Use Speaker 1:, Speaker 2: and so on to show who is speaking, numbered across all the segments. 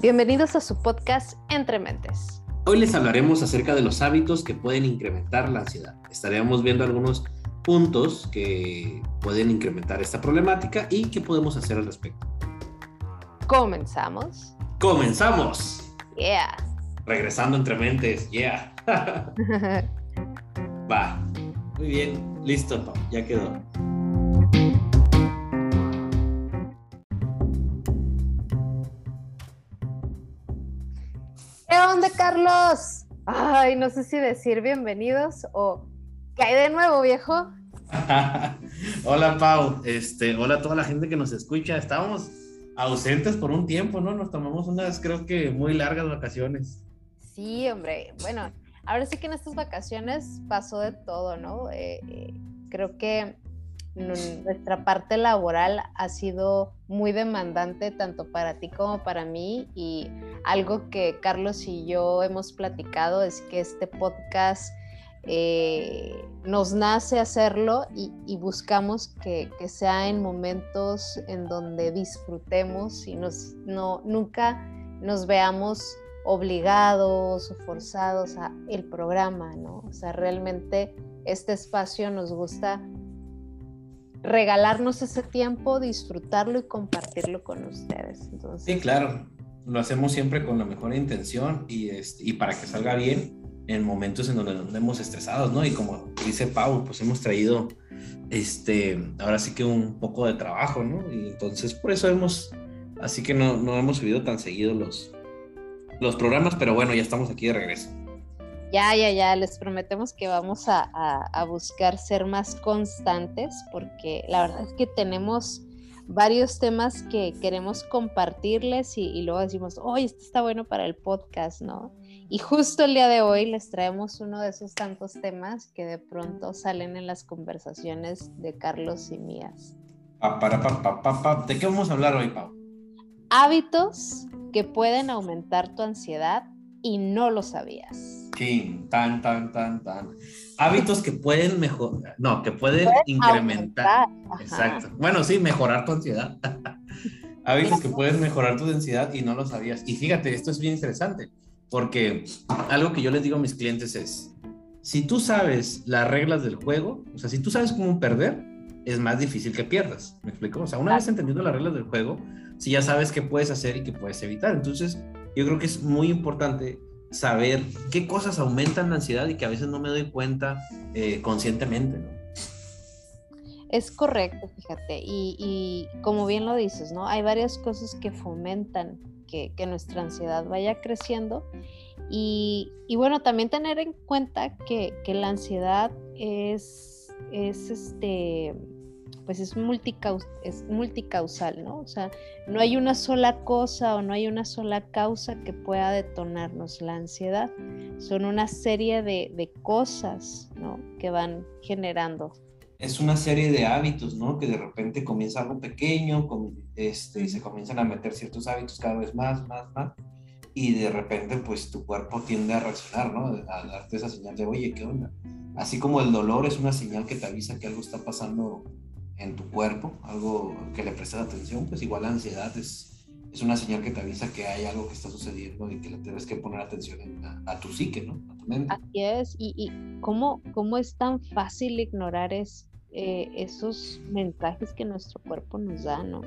Speaker 1: Bienvenidos a su podcast Entre Mentes.
Speaker 2: Hoy les hablaremos acerca de los hábitos que pueden incrementar la ansiedad. Estaremos viendo algunos puntos que pueden incrementar esta problemática y qué podemos hacer al respecto.
Speaker 1: Comenzamos.
Speaker 2: ¡Comenzamos!
Speaker 1: Yeah.
Speaker 2: Regresando entre mentes, yeah. Va. Muy bien, listo, ya quedó.
Speaker 1: Onda, Carlos? Ay, no sé si decir bienvenidos o ¿qué hay de nuevo, viejo?
Speaker 2: hola, Pau. Este, hola a toda la gente que nos escucha. Estábamos ausentes por un tiempo, ¿no? Nos tomamos unas, creo que muy largas vacaciones.
Speaker 1: Sí, hombre. Bueno, ahora sí que en estas vacaciones pasó de todo, ¿no? Eh, eh, creo que nuestra parte laboral ha sido muy demandante tanto para ti como para mí y algo que Carlos y yo hemos platicado es que este podcast eh, nos nace hacerlo y, buscamos que, sea en momentos en donde disfrutemos y nos, no, nunca nos veamos obligados o forzados a el programa, ¿no? O sea, realmente este espacio nos gusta regalarnos ese tiempo, disfrutarlo y compartirlo con ustedes.
Speaker 2: sí, claro, lo hacemos siempre con la mejor intención y, este, y para que salga bien en momentos en donde nos vemos estresados, ¿no? Y como dice Pau, pues hemos traído, este, ahora sí que un poco de trabajo, ¿no? Y entonces por eso hemos, así que no, no hemos subido tan seguido los, los programas, pero bueno, ya estamos aquí de regreso.
Speaker 1: Ya, ya, ya, les prometemos que vamos a, buscar ser más constantes porque la verdad es que tenemos varios temas que queremos compartirles y, luego decimos, oye, esto está bueno para el podcast, ¿no? Y justo el día de hoy les traemos uno de esos tantos temas que de pronto salen en las conversaciones de Carlos y mías.
Speaker 2: ¿De qué vamos a hablar hoy, Pau?
Speaker 1: Hábitos que pueden aumentar tu ansiedad y no lo sabías.
Speaker 2: Sí, tan, tan, tan, tan. Hábitos que pueden mejorar, no, que pueden incrementar. Exacto. Bueno, sí, mejorar tu ansiedad. Hábitos que pueden mejorar tu densidad y no lo sabías. Y fíjate, esto es bien interesante, porque algo que yo les digo a mis clientes es, si tú sabes las reglas del juego, o sea, si tú sabes cómo perder, es más difícil que pierdas. ¿Me explico? O sea, una vez entendiendo las reglas del juego, si ya sabes qué puedes hacer y qué puedes evitar. Entonces, yo creo que es muy importante saber qué cosas aumentan la ansiedad y que a veces no me doy cuenta eh, conscientemente, ¿no?
Speaker 1: Es correcto, fíjate, y, como bien lo dices, ¿no? Hay varias cosas que fomentan que, nuestra ansiedad vaya creciendo y, bueno, también tener en cuenta que, que la ansiedad es, es este, pues es, es multicausal, ¿no? O sea, no hay una sola cosa o no hay una sola causa que pueda detonarnos la ansiedad. Son una serie de, cosas, ¿no? Que van generando.
Speaker 2: Es una serie de hábitos, ¿no? Que de repente comienza algo pequeño, este, se comienzan a meter ciertos hábitos cada vez más, más, más y de repente pues tu cuerpo tiende a reaccionar, ¿no? A darte esa señal de, oye, ¿qué onda? Así como el dolor es una señal que te avisa que algo está pasando en tu cuerpo, algo que le prestes atención, pues igual la ansiedad es, es una señal que te avisa que hay algo que está sucediendo y que le tienes que poner atención a, tu psique, ¿no? A tu mente.
Speaker 1: Así es, y, y ¿cómo, ¿cómo, es tan fácil ignorar es, eh, esos mensajes que nuestro cuerpo nos da, ¿no?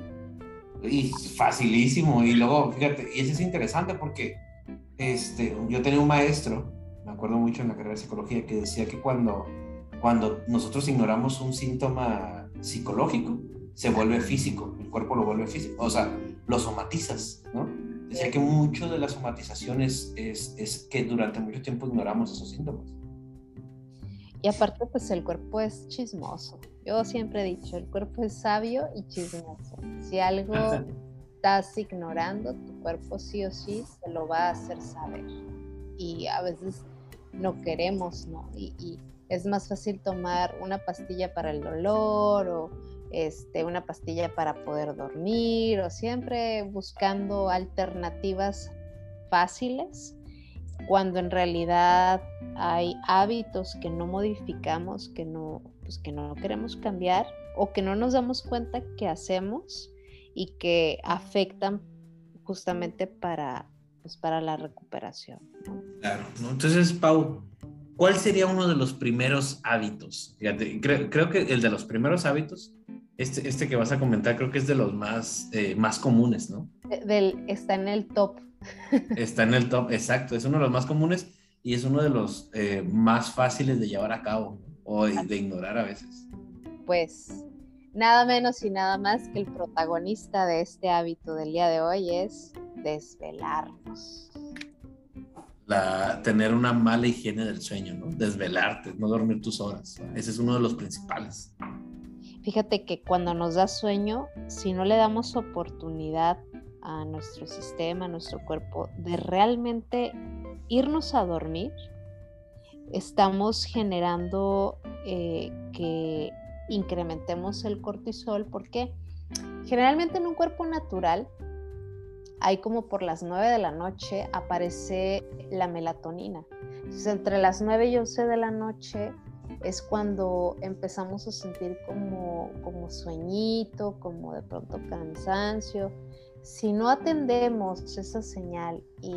Speaker 2: Y facilísimo, y luego, fíjate, y eso es interesante porque este, yo tenía un maestro, me acuerdo mucho en la carrera de psicología, que decía que cuando, cuando nosotros ignoramos un síntoma psicológico se vuelve físico, el cuerpo lo vuelve físico, o sea, lo somatizas, ¿no? Decía que mucho de la somatización es, es, que durante mucho tiempo ignoramos esos síntomas.
Speaker 1: Y aparte, pues el cuerpo es chismoso. Yo siempre he dicho, el cuerpo es sabio y chismoso. Si algo estás ignorando, tu cuerpo sí o sí se lo va a hacer saber. Y a veces no queremos, ¿no? y es más fácil tomar una pastilla para el dolor o este, una pastilla para poder dormir o siempre buscando alternativas fáciles cuando en realidad hay hábitos que no modificamos, que no, pues que no queremos cambiar o que no nos damos cuenta que hacemos y que afectan justamente para, pues, para la recuperación.
Speaker 3: Claro, entonces, Pau, ¿cuál sería uno de los primeros hábitos? Fíjate, creo, que el de los primeros hábitos, este, este que vas a comentar, creo que es de los más, eh, más comunes, ¿no?
Speaker 1: Del, está en el top.
Speaker 3: Está en el top, exacto, es uno de los más comunes y es uno de los eh, más fáciles de llevar a cabo o de ignorar a veces.
Speaker 1: Pues nada menos y nada más que el protagonista de este hábito del día de hoy es desvelarnos.
Speaker 3: La, tener una mala higiene del sueño, ¿no? Desvelarte, no dormir tus horas. Ese es uno de los principales.
Speaker 1: Fíjate que cuando nos da sueño, si no le damos oportunidad a nuestro sistema, a nuestro cuerpo, de realmente irnos a dormir, estamos generando eh, que incrementemos el cortisol porque generalmente en un cuerpo natural hay como por las 9 de la noche aparece la melatonina. Entonces, entre las 9 y 11 de la noche es cuando empezamos a sentir como, como sueñito, como de pronto cansancio. Si no atendemos esa señal y,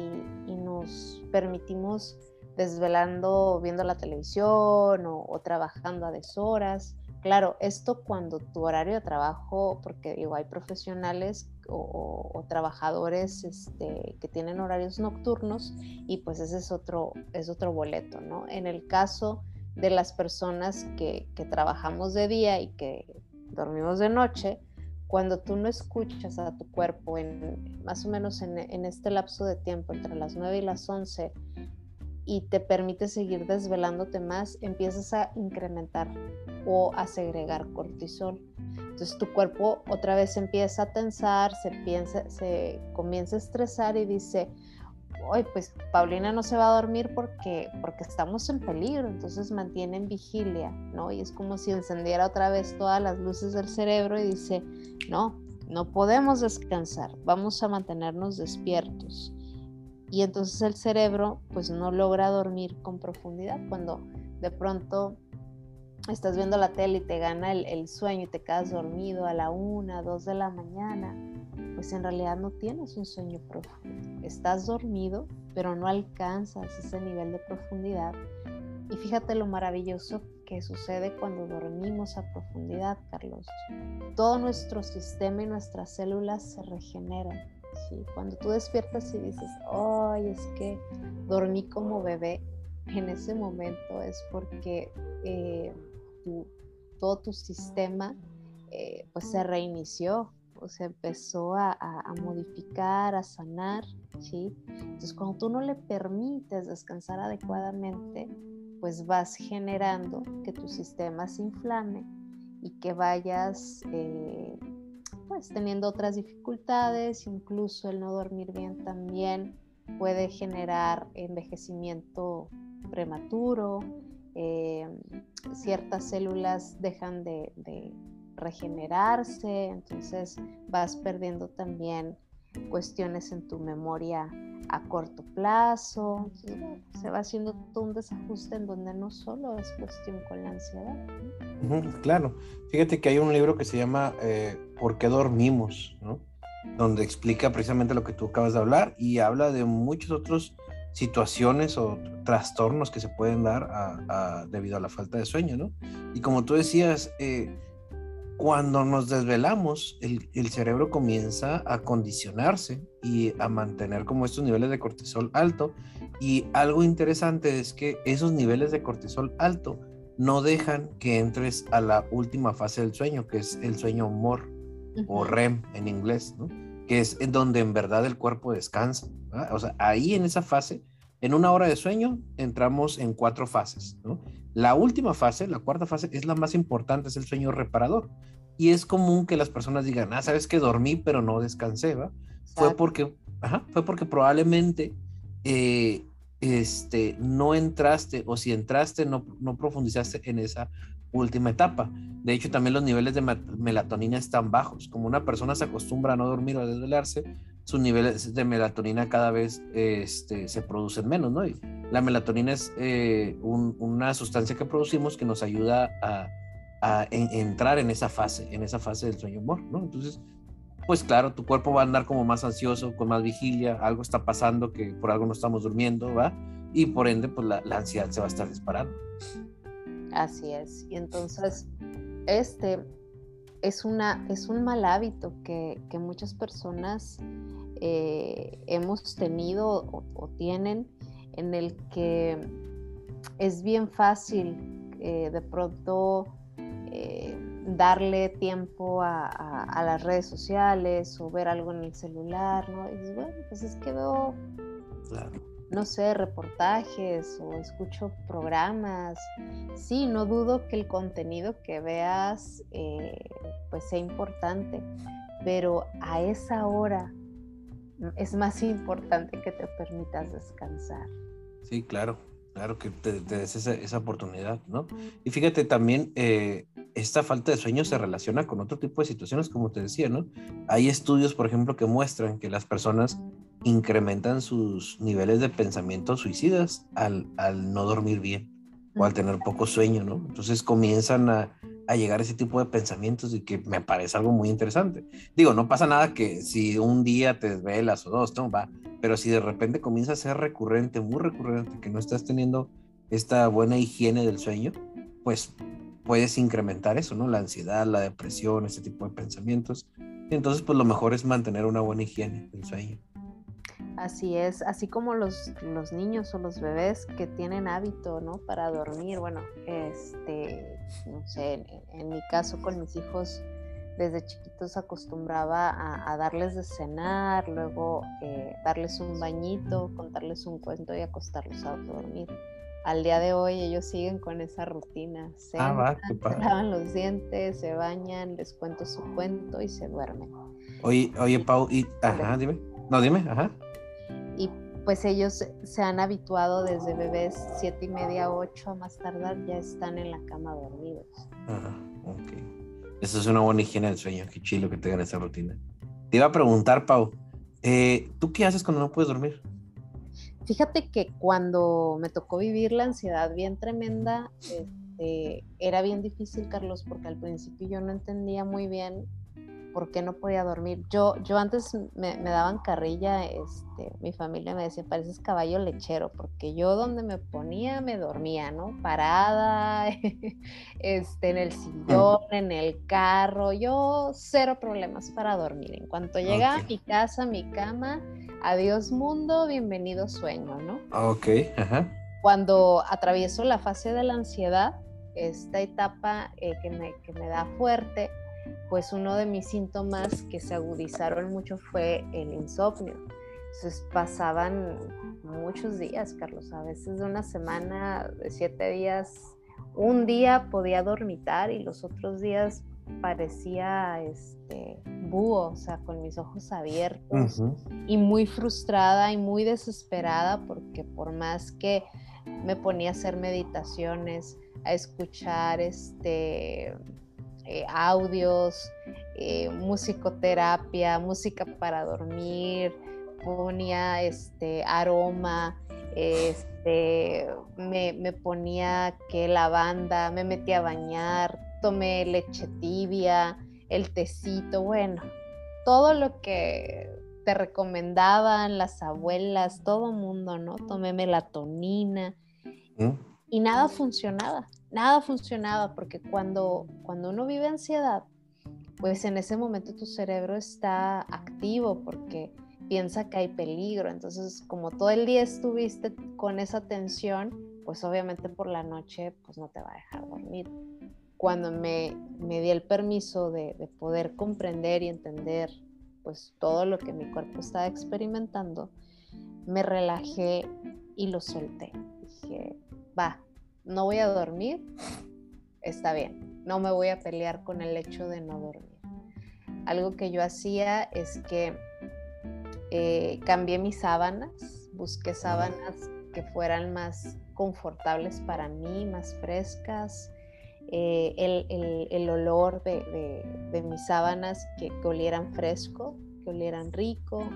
Speaker 1: nos permitimos desvelando viendo la televisión o, o trabajando a deshoras, Claro, esto cuando tu horario de trabajo, porque digo, hay profesionales o, trabajadores este, que tienen horarios nocturnos y pues ese es otro, es otro boleto, ¿no? En el caso de las personas que, trabajamos de día y que dormimos de noche, cuando tú no escuchas a tu cuerpo en más o menos en, en este lapso de tiempo entre las 9 y las 11, y te permite seguir desvelándote más, empiezas a incrementar o a segregar cortisol. Entonces tu cuerpo otra vez empieza a tensar, se, piensa, se comienza a estresar y dice, hoy pues Paulina no se va a dormir porque, porque estamos en peligro, entonces mantiene en vigilia, ¿no? Y es como si encendiera otra vez todas las luces del cerebro y dice, no, no podemos descansar, vamos a mantenernos despiertos y entonces el cerebro pues no logra dormir con profundidad cuando de pronto estás viendo la tele y te gana el, sueño y te quedas dormido a la una, dos de la mañana, pues en realidad no tienes un sueño profundo. Estás dormido, pero no alcanzas ese nivel de profundidad. Y fíjate lo maravilloso que sucede cuando dormimos a profundidad, Carlos. Todo nuestro sistema y nuestras células se regeneran cuando tú despiertas y dices, ay, es que dormí como bebé, en ese momento es porque eh, todo tu sistema eh, pues se reinició, o se empezó a, modificar, a sanar, ¿sí? Entonces cuando tú no le permites descansar adecuadamente, pues vas generando que tu sistema se inflame y que vayas eh, pues teniendo otras dificultades, incluso el no dormir bien también puede generar envejecimiento prematuro, eh, ciertas células dejan de, regenerarse, entonces vas perdiendo también cuestiones en tu memoria a corto plazo. se va haciendo todo un desajuste en donde no solo es cuestión con la ansiedad.
Speaker 2: claro, fíjate que hay un libro que se llama eh, ¿Por qué dormimos? donde explica precisamente lo que tú acabas de hablar y habla de muchas otras situaciones o trastornos que se pueden dar debido a la falta de sueño. ¿no? Y como tú decías, eh, cuando nos desvelamos, el, cerebro comienza a condicionarse y a mantener como estos niveles de cortisol alto. Y algo interesante es que esos niveles de cortisol alto no dejan que entres a la última fase del sueño, que es el sueño MOR o REM en inglés, que es en donde en verdad el cuerpo descansa. O sea, ahí en esa fase, en una hora de sueño, entramos en cuatro fases. ¿no? La última fase, la cuarta fase, es la más importante, es el sueño reparador. Y es común que las personas digan, ah, sabes que dormí, pero no descansé, ¿va? Fue porque, fue porque probablemente eh, este, no entraste o si entraste, no, no profundizaste en esa última etapa. De hecho, también los niveles de melatonina están bajos. Como una persona se acostumbra a no dormir o a desvelarse, sus niveles de melatonina cada vez este, se producen menos, ¿no? Y la melatonina es eh, una sustancia que producimos que nos ayuda a, entrar en esa fase, en esa fase del sueño humor, ¿no? Entonces, pues claro, tu cuerpo va a andar como más ansioso, con más vigilia, algo está pasando que por algo no estamos durmiendo, ¿va? Y por ende, pues la, ansiedad se va a estar disparando.
Speaker 1: Así es. Y entonces, este es, una, es un mal hábito que, muchas personas eh, hemos tenido o, tienen en el que es bien fácil eh, de pronto eh, darle tiempo a, las redes sociales o ver algo en el celular, ¿no? Y dices, bueno, pues es que veo, no sé, reportajes o escucho programas. Sí, no dudo que el contenido que veas eh, pues sea importante, pero a esa hora es más importante que te permitas descansar.
Speaker 2: Sí, claro. Claro que te, des esa, oportunidad, ¿no? Y fíjate también, eh, esta falta de sueño se relaciona con otro tipo de situaciones, como te decía, ¿no? Hay estudios, por ejemplo, que muestran que las personas incrementan sus niveles de pensamientos suicidas al, al no dormir bien o al tener poco sueño, ¿no? Entonces comienzan a, a llegar ese tipo de pensamientos y que me parece algo muy interesante. Digo, no pasa nada que si un día te desvelas o dos, no va, pero si de repente comienza a ser recurrente, muy recurrente, que no estás teniendo esta buena higiene del sueño, pues puedes incrementar eso, ¿no? La ansiedad, la depresión, ese tipo de pensamientos. Entonces, pues lo mejor es mantener una buena higiene del sueño.
Speaker 1: Así es, así como los, los niños o los bebés que tienen hábito, ¿no? Para dormir, bueno, este, no sé, en, mi caso con mis hijos, desde chiquitos acostumbraba a, darles de cenar, luego eh, darles un bañito, contarles un cuento y acostarlos a dormir. Al día de hoy ellos siguen con esa rutina. Se ah, lavan los dientes, se bañan, les cuento su cuento y se duermen.
Speaker 2: Oye, oye, Pau, y, ajá, dime. No, dime, ajá
Speaker 1: pues ellos se han habituado desde bebés siete y media, ocho, a más tardar ya están en la cama dormidos.
Speaker 2: Ajá, ok. Eso es una buena higiene del sueño, qué chilo que tengan esa rutina. Te iba a preguntar, Pau, eh, ¿tú qué haces cuando no puedes dormir?
Speaker 1: Fíjate que cuando me tocó vivir la ansiedad bien tremenda, este, era bien difícil, Carlos, porque al principio yo no entendía muy bien por qué no podía dormir. Yo, yo antes me, daban carrilla, este, mi familia me decía, pareces caballo lechero, porque yo donde me ponía me dormía, ¿no? Parada, este, en el sillón, en el carro, yo cero problemas para dormir. En cuanto llegaba a mi casa, mi cama, adiós mundo, bienvenido sueño, ¿no?
Speaker 2: Ok, ajá.
Speaker 1: Cuando atravieso la fase de la ansiedad, esta etapa eh, que, me, que me da fuerte, pues uno de mis síntomas que se agudizaron mucho fue el insomnio. Entonces pasaban muchos días, Carlos, a veces de una semana, de siete días, un día podía dormitar y los otros días parecía este búho, o sea, con mis ojos abiertos y muy frustrada y muy desesperada porque por más que me ponía a hacer meditaciones, a escuchar este eh, audios, eh, musicoterapia, música para dormir, ponía este aroma, este, me, me ponía que lavanda, me metía a bañar, tomé leche tibia, el tecito, bueno, todo lo que te recomendaban las abuelas, todo mundo, ¿no? Tomé melatonina ¿Mm? y nada funcionaba nada funcionaba porque cuando, cuando uno vive ansiedad, pues en ese momento tu cerebro está activo porque piensa que hay peligro. Entonces, como todo el día estuviste con esa tensión, pues obviamente por la noche pues no te va a dejar dormir. Cuando me, me di el permiso de, de, poder comprender y entender pues todo lo que mi cuerpo estaba experimentando, me relajé y lo solté. Dije, va, no voy a dormir, está bien, no me voy a pelear con el hecho de no dormir. Algo que yo hacía es que eh, cambié mis sábanas, busqué sábanas que fueran más confortables para mí, más frescas, eh, el, olor de, mis sábanas que, que olieran fresco, que olieran rico,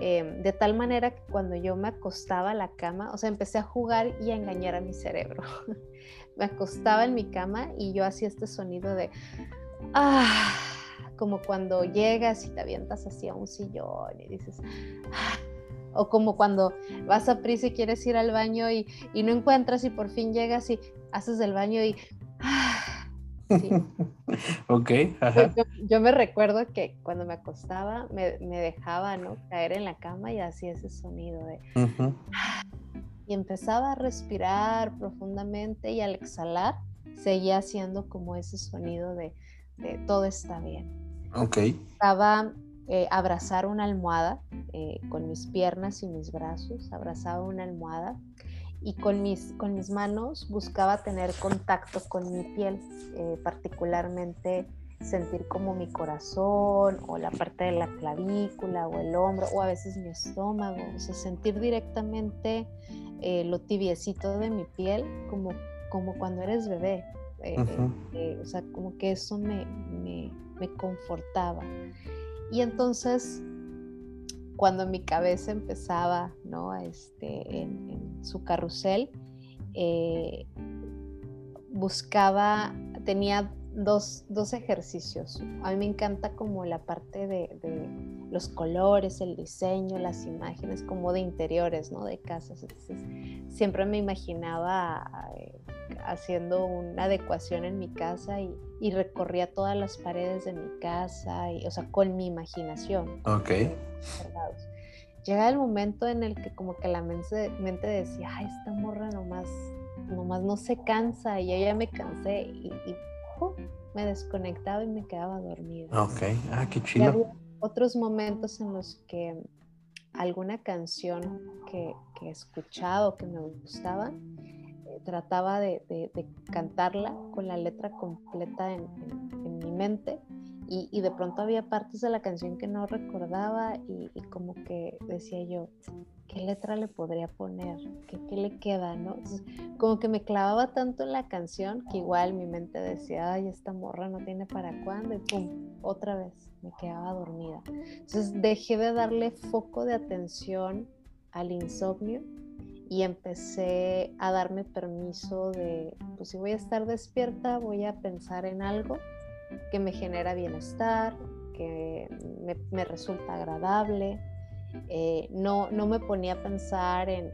Speaker 1: Em, de tal manera que cuando yo me acostaba a la cama, o sea, empecé a jugar y a engañar a mi cerebro. me acostaba en mi cama y yo hacía este sonido de, ah, como cuando llegas y te avientas hacia un sillón y dices, ah", o como cuando vas a prisa y quieres ir al baño y, no encuentras y por fin llegas y haces el baño y... Ah", sí.
Speaker 2: ok,
Speaker 1: Yo, me recuerdo que cuando me acostaba me, dejaba ¿no? caer en la cama y hacía ese sonido de... Ah", y empezaba a respirar profundamente y al exhalar seguía haciendo como ese sonido de, todo está bien.
Speaker 2: Ok.
Speaker 1: Estaba eh, abrazar una almohada eh, con mis piernas y mis brazos, abrazaba una almohada y con mis, con mis manos buscaba tener contacto con mi piel, eh, particularmente sentir como mi corazón o la parte de la clavícula o el hombro o a veces mi estómago, o sea, sentir directamente lo tibiecito de mi piel como, como cuando eres bebé. o sea, como que eso me, me, me confortaba. Y entonces, cuando mi cabeza empezaba, ¿no? Este, en, su carrusel, eh, buscaba, tenía dos, ejercicios. A mí me encanta como la parte de, los colores, el diseño, las imágenes, como de interiores, ¿no? De casas. Entonces, siempre me imaginaba eh, haciendo una adecuación en mi casa y, recorría todas las paredes de mi casa, y, o sea, con mi imaginación.
Speaker 2: Ok.
Speaker 1: Llega el momento en el que como que la mente, mente decía, ay, esta morra nomás, nomás no se cansa y yo ya me cansé y, me desconectaba y me quedaba dormida.
Speaker 2: Ok, ah, qué chido.
Speaker 1: Otros momentos en los que alguna canción que, que he escuchado, que me gustaba, trataba de, cantarla con la letra completa en, mi mente y, de pronto había partes de la canción que no recordaba y, como que decía yo, ¿qué letra le podría poner? ¿Qué, le queda? ¿no? como que me clavaba tanto en la canción que igual mi mente decía, ay, esta morra no tiene para cuándo y pum, otra vez me quedaba dormida. Entonces dejé de darle foco de atención al insomnio y empecé a darme permiso de, pues si voy a estar despierta, voy a pensar en algo que me genera bienestar, que me, resulta agradable. Eh, no, no me ponía a pensar en,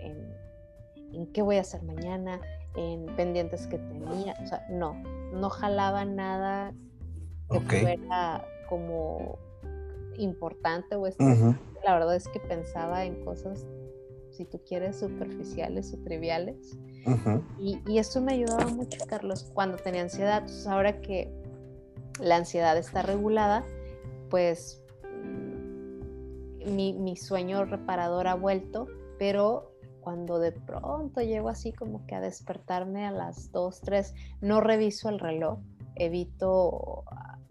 Speaker 1: en, qué voy a hacer mañana, en pendientes que tenía, o sea, no, no jalaba nada que fuera como importante o La verdad es que pensaba en cosas si tú quieres, superficiales o triviales. y, y, eso me ayudaba mucho, Carlos, cuando tenía ansiedad. Entonces, ahora que la ansiedad está regulada, pues mm, mi, mi sueño reparador ha vuelto, pero cuando de pronto llego así como que a despertarme a las 2, 3, no reviso el reloj, evito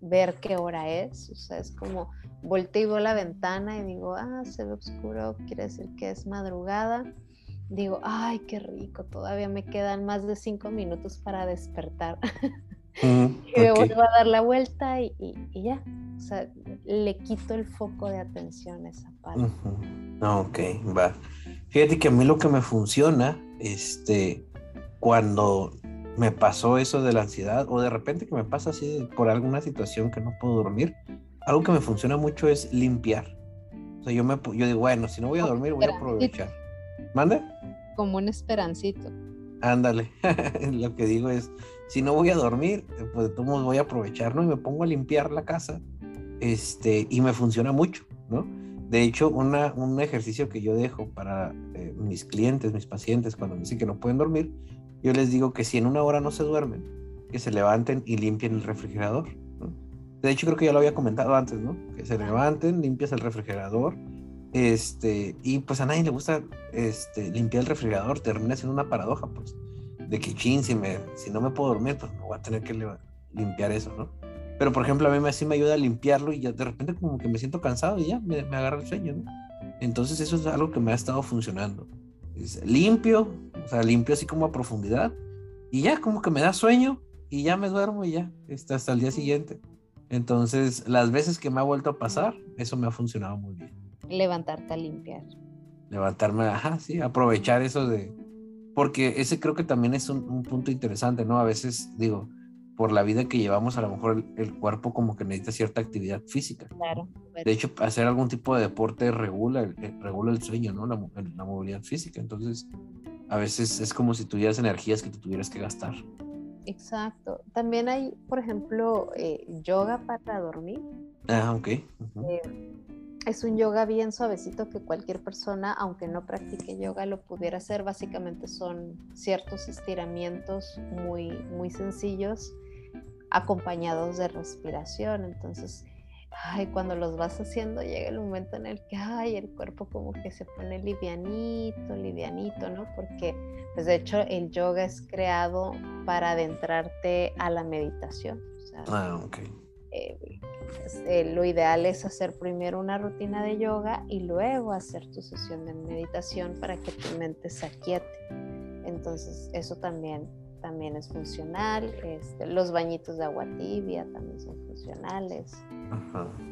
Speaker 1: ver qué hora es, o sea, es como volteo la ventana y digo, ah, se ve oscuro, quiere decir que es madrugada. Digo, ay, qué rico, todavía me quedan más de cinco minutos para despertar. y me vuelvo a dar la vuelta y, ya. O sea, le quito el foco de atención a esa parte.
Speaker 2: Ok, va. Fíjate que a mí lo que me funciona, este, cuando me pasó eso de la ansiedad o de repente que me pasa así por alguna situación que no puedo dormir, algo que me funciona mucho es limpiar. O sea, yo, me, yo digo, bueno, si no voy a dormir, voy a aprovechar. ¿Mande?
Speaker 1: Como un esperancito.
Speaker 2: Ándale, lo que digo es, si no voy a dormir, pues de todos voy a aprovechar, ¿no? Y me pongo a limpiar la casa, este, y me funciona mucho, ¿no? De hecho, una, un ejercicio que yo dejo para eh, mis clientes, mis pacientes, cuando me dicen que no pueden dormir, yo les digo que si en una hora no se duermen, que se levanten y limpien el refrigerador. De hecho, creo que ya lo había comentado antes, ¿no? Que se levanten, limpias el refrigerador. Este, y pues a nadie le gusta este, limpiar el refrigerador, termina siendo una paradoja, pues, de que chin, si, me, si no me puedo dormir, pues me voy a tener que limpiar eso, ¿no? Pero por ejemplo, a mí me, sí me ayuda a limpiarlo y ya de repente como que me siento cansado y ya me, me agarra el sueño, ¿no? Entonces eso es algo que me ha estado funcionando. Es limpio, o sea, limpio así como a profundidad y ya como que me da sueño y ya me duermo y ya, está hasta el día siguiente. Entonces, las veces que me ha vuelto a pasar, eso me ha funcionado muy bien.
Speaker 1: Levantarte a limpiar.
Speaker 2: Levantarme, ajá, sí, aprovechar eso de... Porque ese creo que también es un, punto interesante, ¿no? A veces digo, por la vida que llevamos, a lo mejor el, cuerpo como que necesita cierta actividad física.
Speaker 1: Claro.
Speaker 2: De hecho, hacer algún tipo de deporte regula, regula el sueño, ¿no? La, la, movilidad física. Entonces, a veces es como si tuvieras energías que te tuvieras que gastar.
Speaker 1: Exacto. También hay, por ejemplo, eh, yoga para dormir.
Speaker 2: Ah, ok. Eh,
Speaker 1: es un yoga bien suavecito que cualquier persona, aunque no practique yoga, lo pudiera hacer. Básicamente son ciertos estiramientos muy, muy sencillos acompañados de respiración. Entonces, ay, cuando los vas haciendo llega el momento en el que, ay, el cuerpo como que se pone livianito, livianito, ¿no? Porque, pues de hecho, el yoga es creado para adentrarte a la meditación.
Speaker 2: ah, ok.
Speaker 1: Eh, pues, eh, lo ideal es hacer primero una rutina de yoga y luego hacer tu sesión de meditación para que tu mente se aquiete. Entonces, eso también también es funcional, este, los bañitos de agua tibia también son funcionales.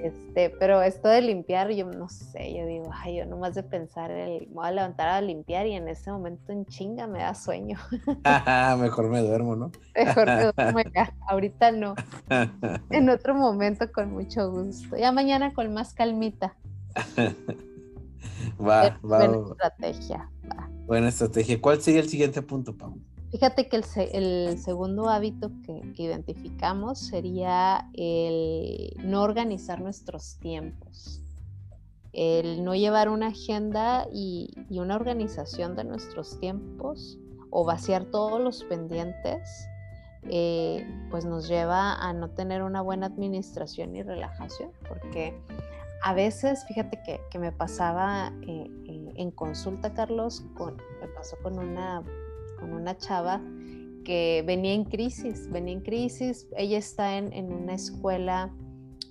Speaker 1: Este, pero esto de limpiar, yo no sé, yo digo, ay, yo nomás de pensar, el, me voy a levantar a limpiar y en ese momento en chinga me da sueño.
Speaker 2: Mejor me duermo, ¿no?
Speaker 1: Mejor me duermo ya, ahorita no. En otro momento con mucho gusto. Ya mañana con más calmita.
Speaker 2: va, va.
Speaker 1: Buena estrategia.
Speaker 2: Buena estrategia. ¿Cuál sería el siguiente punto, Pau?
Speaker 1: Fíjate que el, segundo hábito que, identificamos sería el no organizar nuestros tiempos, el no llevar una agenda y, una organización de nuestros tiempos o vaciar todos los pendientes, eh, pues nos lleva a no tener una buena administración y relajación, porque a veces, fíjate que, me pasaba eh, eh, en consulta, Carlos, me pasó con una con una chava que venía en crisis, venía en crisis, ella está en, una escuela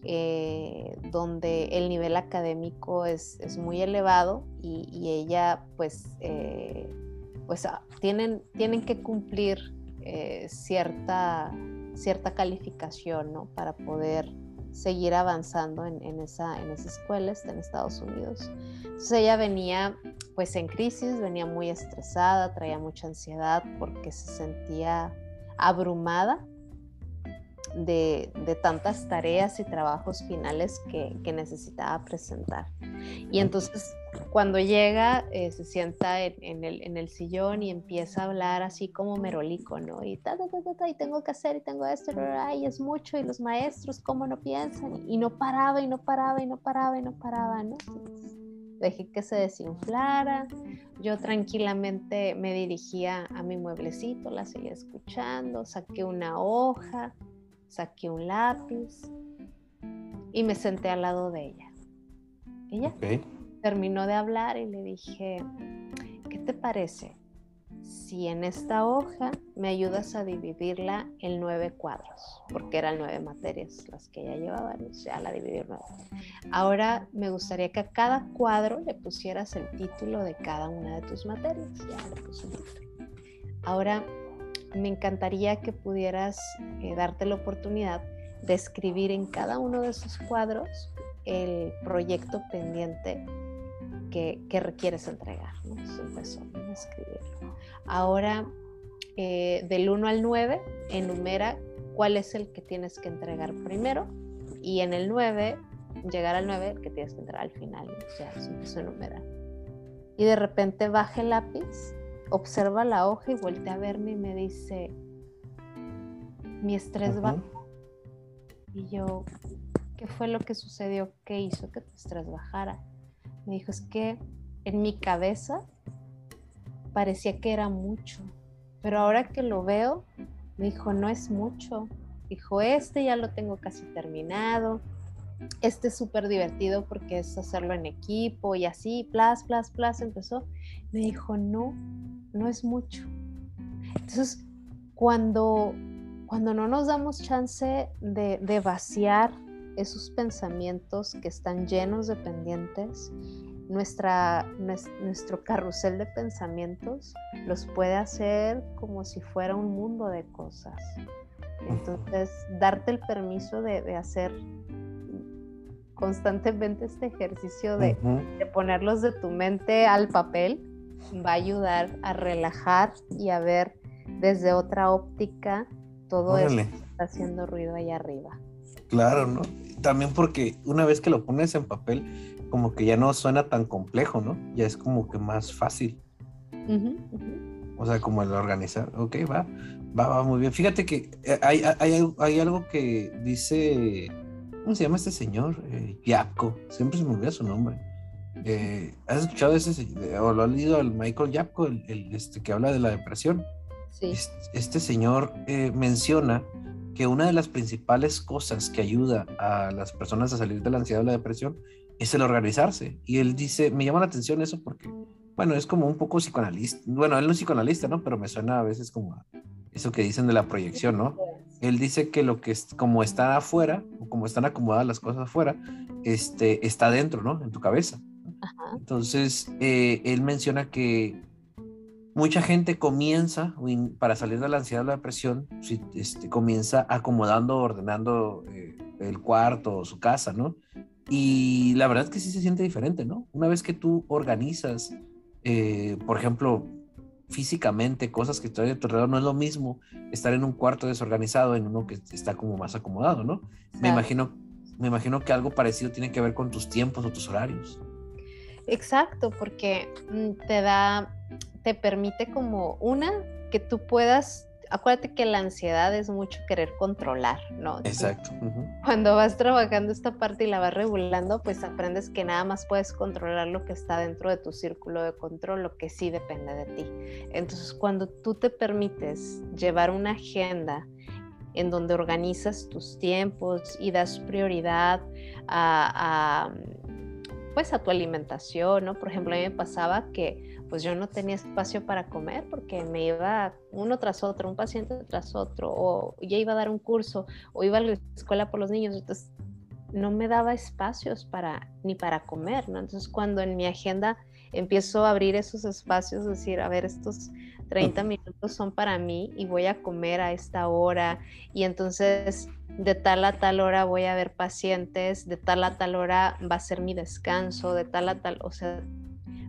Speaker 1: eh, donde el nivel académico es, muy elevado y, ella pues, eh, pues ah, tienen, tienen que cumplir eh, cierta, cierta calificación ¿no? para poder seguir avanzando en, esa, en esa escuela, está en Estados Unidos. Entonces ella venía pues en crisis, venía muy estresada, traía mucha ansiedad porque se sentía abrumada de, tantas tareas y trabajos finales que, necesitaba presentar. Y entonces cuando llega, eh, se sienta en, el, sillón y empieza a hablar así como merolico, ¿no? Y, ta, ta, ta, y tengo que hacer y tengo esto, y es mucho, y los maestros, ¿cómo no piensan? Y no paraba, y no paraba, y no paraba, y no paraba, ¿no? dejé que se desinflara. Yo tranquilamente me dirigía a mi mueblecito, la seguía escuchando, saqué una hoja, saqué un lápiz y me senté al lado de ella. Ella terminó de hablar y le dije, ¿qué te parece si en esta hoja me ayudas a dividirla en nueve cuadros? Porque eran nueve materias las que ella llevaba, ya la dividí nueve. Ahora me gustaría que a cada cuadro le pusieras el título de cada una de tus materias. Ya le puse el título. Ahora me encantaría que pudieras eh, darte la oportunidad de escribir en cada uno de esos cuadros el proyecto pendiente que, requieres entregar. ¿no? empezó a escribirlo. Ahora, eh, del 1 al 9, enumera cuál es el que tienes que entregar primero y en el 9, llegar al 9, el que tienes que entregar al final. O sea, se empezó a enumerar. Y de repente baja el lápiz observa la hoja y voltea a verme y me dice, mi estrés va. Y yo, ¿qué fue lo que sucedió? ¿Qué hizo que tu estrés bajara? Me dijo, es que en mi cabeza parecía que era mucho, pero ahora que lo veo, me dijo, no es mucho. Dijo, este ya lo tengo casi terminado. Este es súper divertido porque es hacerlo en equipo y así, plas, plas, plas, empezó. Me dijo, no, no es mucho. Entonces, cuando, cuando no nos damos chance de, vaciar esos pensamientos que están llenos de pendientes, nuestra, nuestro carrusel de pensamientos los puede hacer como si fuera un mundo de cosas. Entonces, darte el permiso de, hacer constantemente este ejercicio de, de, ponerlos de tu mente al papel va a ayudar a relajar y a ver desde otra óptica todo eso que está haciendo ruido allá arriba.
Speaker 2: Claro, ¿no? También porque una vez que lo pones en papel, como que ya no suena tan complejo, ¿no? Ya es como que más fácil. O sea, como el organizar. Ok, va, va, va muy bien. Fíjate que eh, hay, hay, hay algo que dice, ¿cómo se llama este señor? Eh, Yapko, siempre se me olvida su nombre. Eh, ¿Has escuchado ese, o lo has leído al Michael Yapko, el, este, que habla de la depresión? Sí. Este, señor eh, menciona que una de las principales cosas que ayuda a las personas a salir de la ansiedad o la depresión es el organizarse. Y él dice, me llama la atención eso porque, bueno, es como un poco psicoanalista. Bueno, él no es psicoanalista, ¿no? Pero me suena a veces como eso que dicen de la proyección, ¿no? Él dice que lo que es, como está afuera, o como están acomodadas las cosas afuera, este, está dentro, ¿no? En tu cabeza. Entonces, eh, él menciona que mucha gente comienza, para salir de la ansiedad o la depresión, este, comienza acomodando, ordenando eh, el cuarto o su casa, ¿no? Y la verdad es que sí se siente diferente, ¿no? Una vez que tú organizas, eh, por ejemplo, físicamente cosas que están a tu alrededor, no es lo mismo estar en un cuarto desorganizado en uno que está como más acomodado, ¿no? Me imagino me imagino que algo parecido tiene que ver con tus tiempos o tus horarios.
Speaker 1: Exacto, porque mm, te da, te permite como una, que tú puedas, acuérdate que la ansiedad es mucho querer controlar, ¿no?
Speaker 2: Exacto.
Speaker 1: Cuando vas trabajando esta parte y la vas regulando, pues aprendes que nada más puedes controlar lo que está dentro de tu círculo de control, lo que sí depende de ti. Entonces, cuando tú te permites llevar una agenda, en donde organizas tus tiempos y das prioridad a, pues a tu alimentación, ¿no? Por ejemplo, a mí me pasaba que pues yo no tenía espacio para comer porque me iba uno tras otro, un paciente tras otro, o ya iba a dar un curso, o iba a la escuela por los niños, entonces no me daba espacios para ni para comer, ¿no? Entonces cuando en mi agenda empiezo a abrir esos espacios, decir, a ver, estos 30 minutos son para mí y voy a comer a esta hora y entonces de tal a tal hora voy a ver pacientes, de tal a tal hora va a ser mi descanso, de tal a tal, o sea,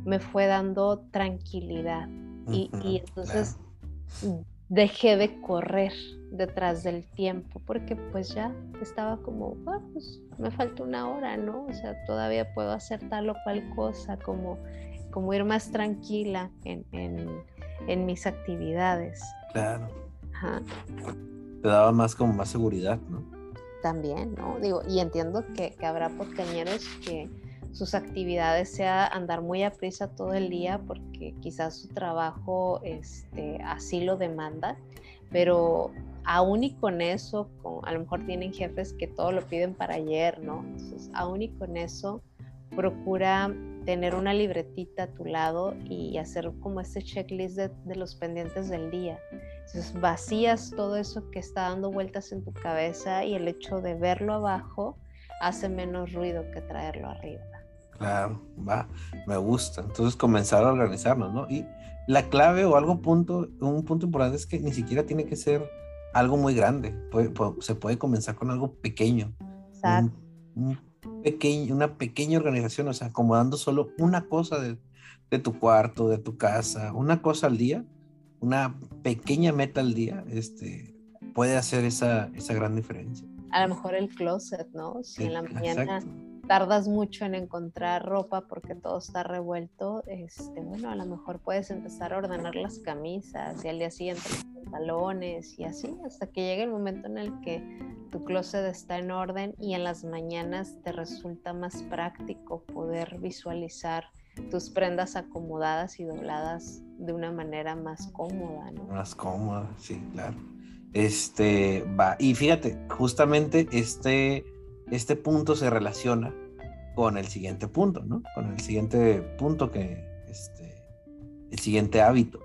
Speaker 1: me fue dando tranquilidad y, entonces dejé de correr detrás del tiempo porque pues ya estaba como, ah, pues me falta una hora, ¿no? O sea, todavía puedo hacer tal o cual cosa, como, como ir más tranquila en, en mis actividades.
Speaker 2: Claro. Ajá te daba más como más seguridad, ¿no?
Speaker 1: También, ¿no? Digo, y entiendo que, que habrá podcañeros que sus actividades sea andar muy a prisa todo el día porque quizás su trabajo este, así lo demanda, pero aún y con eso, a lo mejor tienen jefes que todo lo piden para ayer, ¿no? Entonces, aún y con eso, procura tener una libretita a tu lado y hacer como este checklist de, de los pendientes del día. Entonces vacías todo eso que está dando vueltas en tu cabeza y el hecho de verlo abajo hace menos ruido que traerlo arriba.
Speaker 2: Claro, va, me gusta. Entonces comenzar a organizarnos, ¿no? Y la clave o algo punto, un punto importante es que ni siquiera tiene que ser algo muy grande. se puede comenzar con algo pequeño. Exacto. Un, pequeño, una pequeña organización, o sea, acomodando solo una cosa de, de tu cuarto, de tu casa, una cosa al día una pequeña meta al día este, puede hacer esa, esa gran diferencia.
Speaker 1: A lo mejor el closet, ¿no? Si en la mañana tardas mucho en encontrar ropa porque todo está revuelto, este, bueno, a lo mejor puedes empezar a ordenar las camisas y al día siguiente los pantalones y así, hasta que llegue el momento en el que tu closet está en orden y en las mañanas te resulta más práctico poder visualizar tus prendas acomodadas y dobladas de una manera más cómoda, ¿no?
Speaker 2: Más cómoda, sí, claro. Este, va, y fíjate, justamente este, este punto se relaciona con el siguiente punto, ¿no? Con el siguiente punto que, este, el siguiente hábito.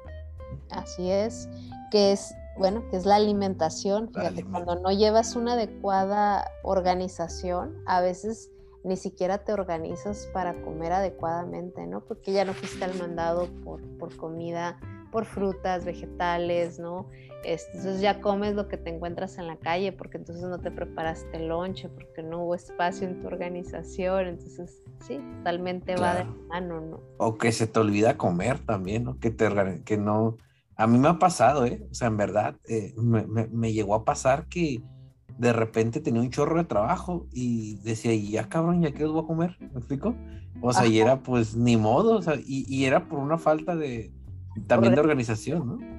Speaker 1: Así es, que es, bueno, que es la alimentación. Fíjate, cuando no llevas una adecuada organización, a veces ni siquiera te organizas para comer adecuadamente, ¿no? Porque ya no fuiste al mandado por, por comida, por frutas, vegetales, ¿no? entonces ya comes lo que te encuentras en la calle, porque entonces no te preparaste el lonche, porque no hubo espacio en tu organización, entonces sí, totalmente va de mano, ¿no?
Speaker 2: O que se te olvida comer también, ¿no? Que, te, que no... A mí me ha pasado, ¿eh? O sea, en verdad, eh, me, me, me llegó a pasar que de repente tenía un chorro de trabajo y decía, y ya cabrón, ¿ya qué os voy a comer? ¿Me explico? O sea, y era pues ni modo, o sea, y, y era por una falta de, también de organización, ¿no?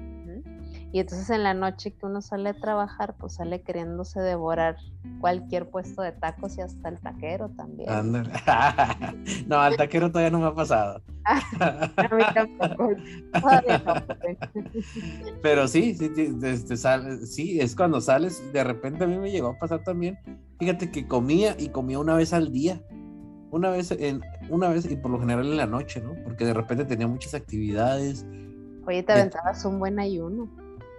Speaker 1: Y entonces en la noche que uno sale a trabajar, pues sale queriéndose devorar cualquier puesto de tacos y hasta el taquero también.
Speaker 2: no, al taquero todavía no me ha pasado. a mí tampoco. Pero sí, sí, este, sí, es cuando sales, de repente a mí me llegó a pasar también. Fíjate que comía y comía una vez al día. Una vez en, una vez y por lo general en la noche, ¿no? Porque de repente tenía muchas actividades.
Speaker 1: Oye, te aventabas un buen ayuno.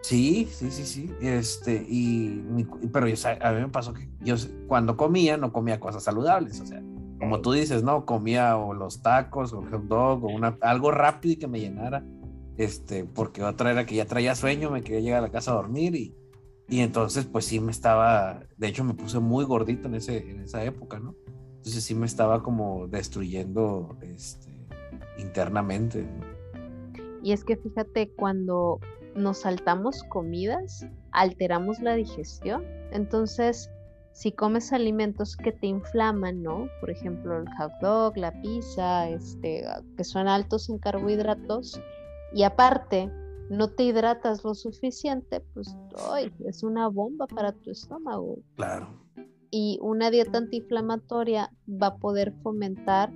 Speaker 2: Sí, sí, sí, sí. Este, y, pero a mí me pasó que yo cuando comía no comía cosas saludables, o sea, como tú dices, no, comía o los tacos o el hot dog o una, algo rápido y que me llenara, este, porque otra era que ya traía sueño, me quería llegar a la casa a dormir y, y entonces pues sí me estaba, de hecho me puse muy gordito en, ese, en esa época, ¿no? Entonces sí me estaba como destruyendo este, internamente.
Speaker 1: Y es que fíjate, cuando nos saltamos comidas, alteramos la digestión. Entonces, si comes alimentos que te inflaman, ¿no? Por ejemplo, el hot dog, la pizza, este, que son altos en carbohidratos, y aparte no te hidratas lo suficiente, pues es una bomba para tu estómago.
Speaker 2: Claro.
Speaker 1: Y una dieta antiinflamatoria va a poder fomentar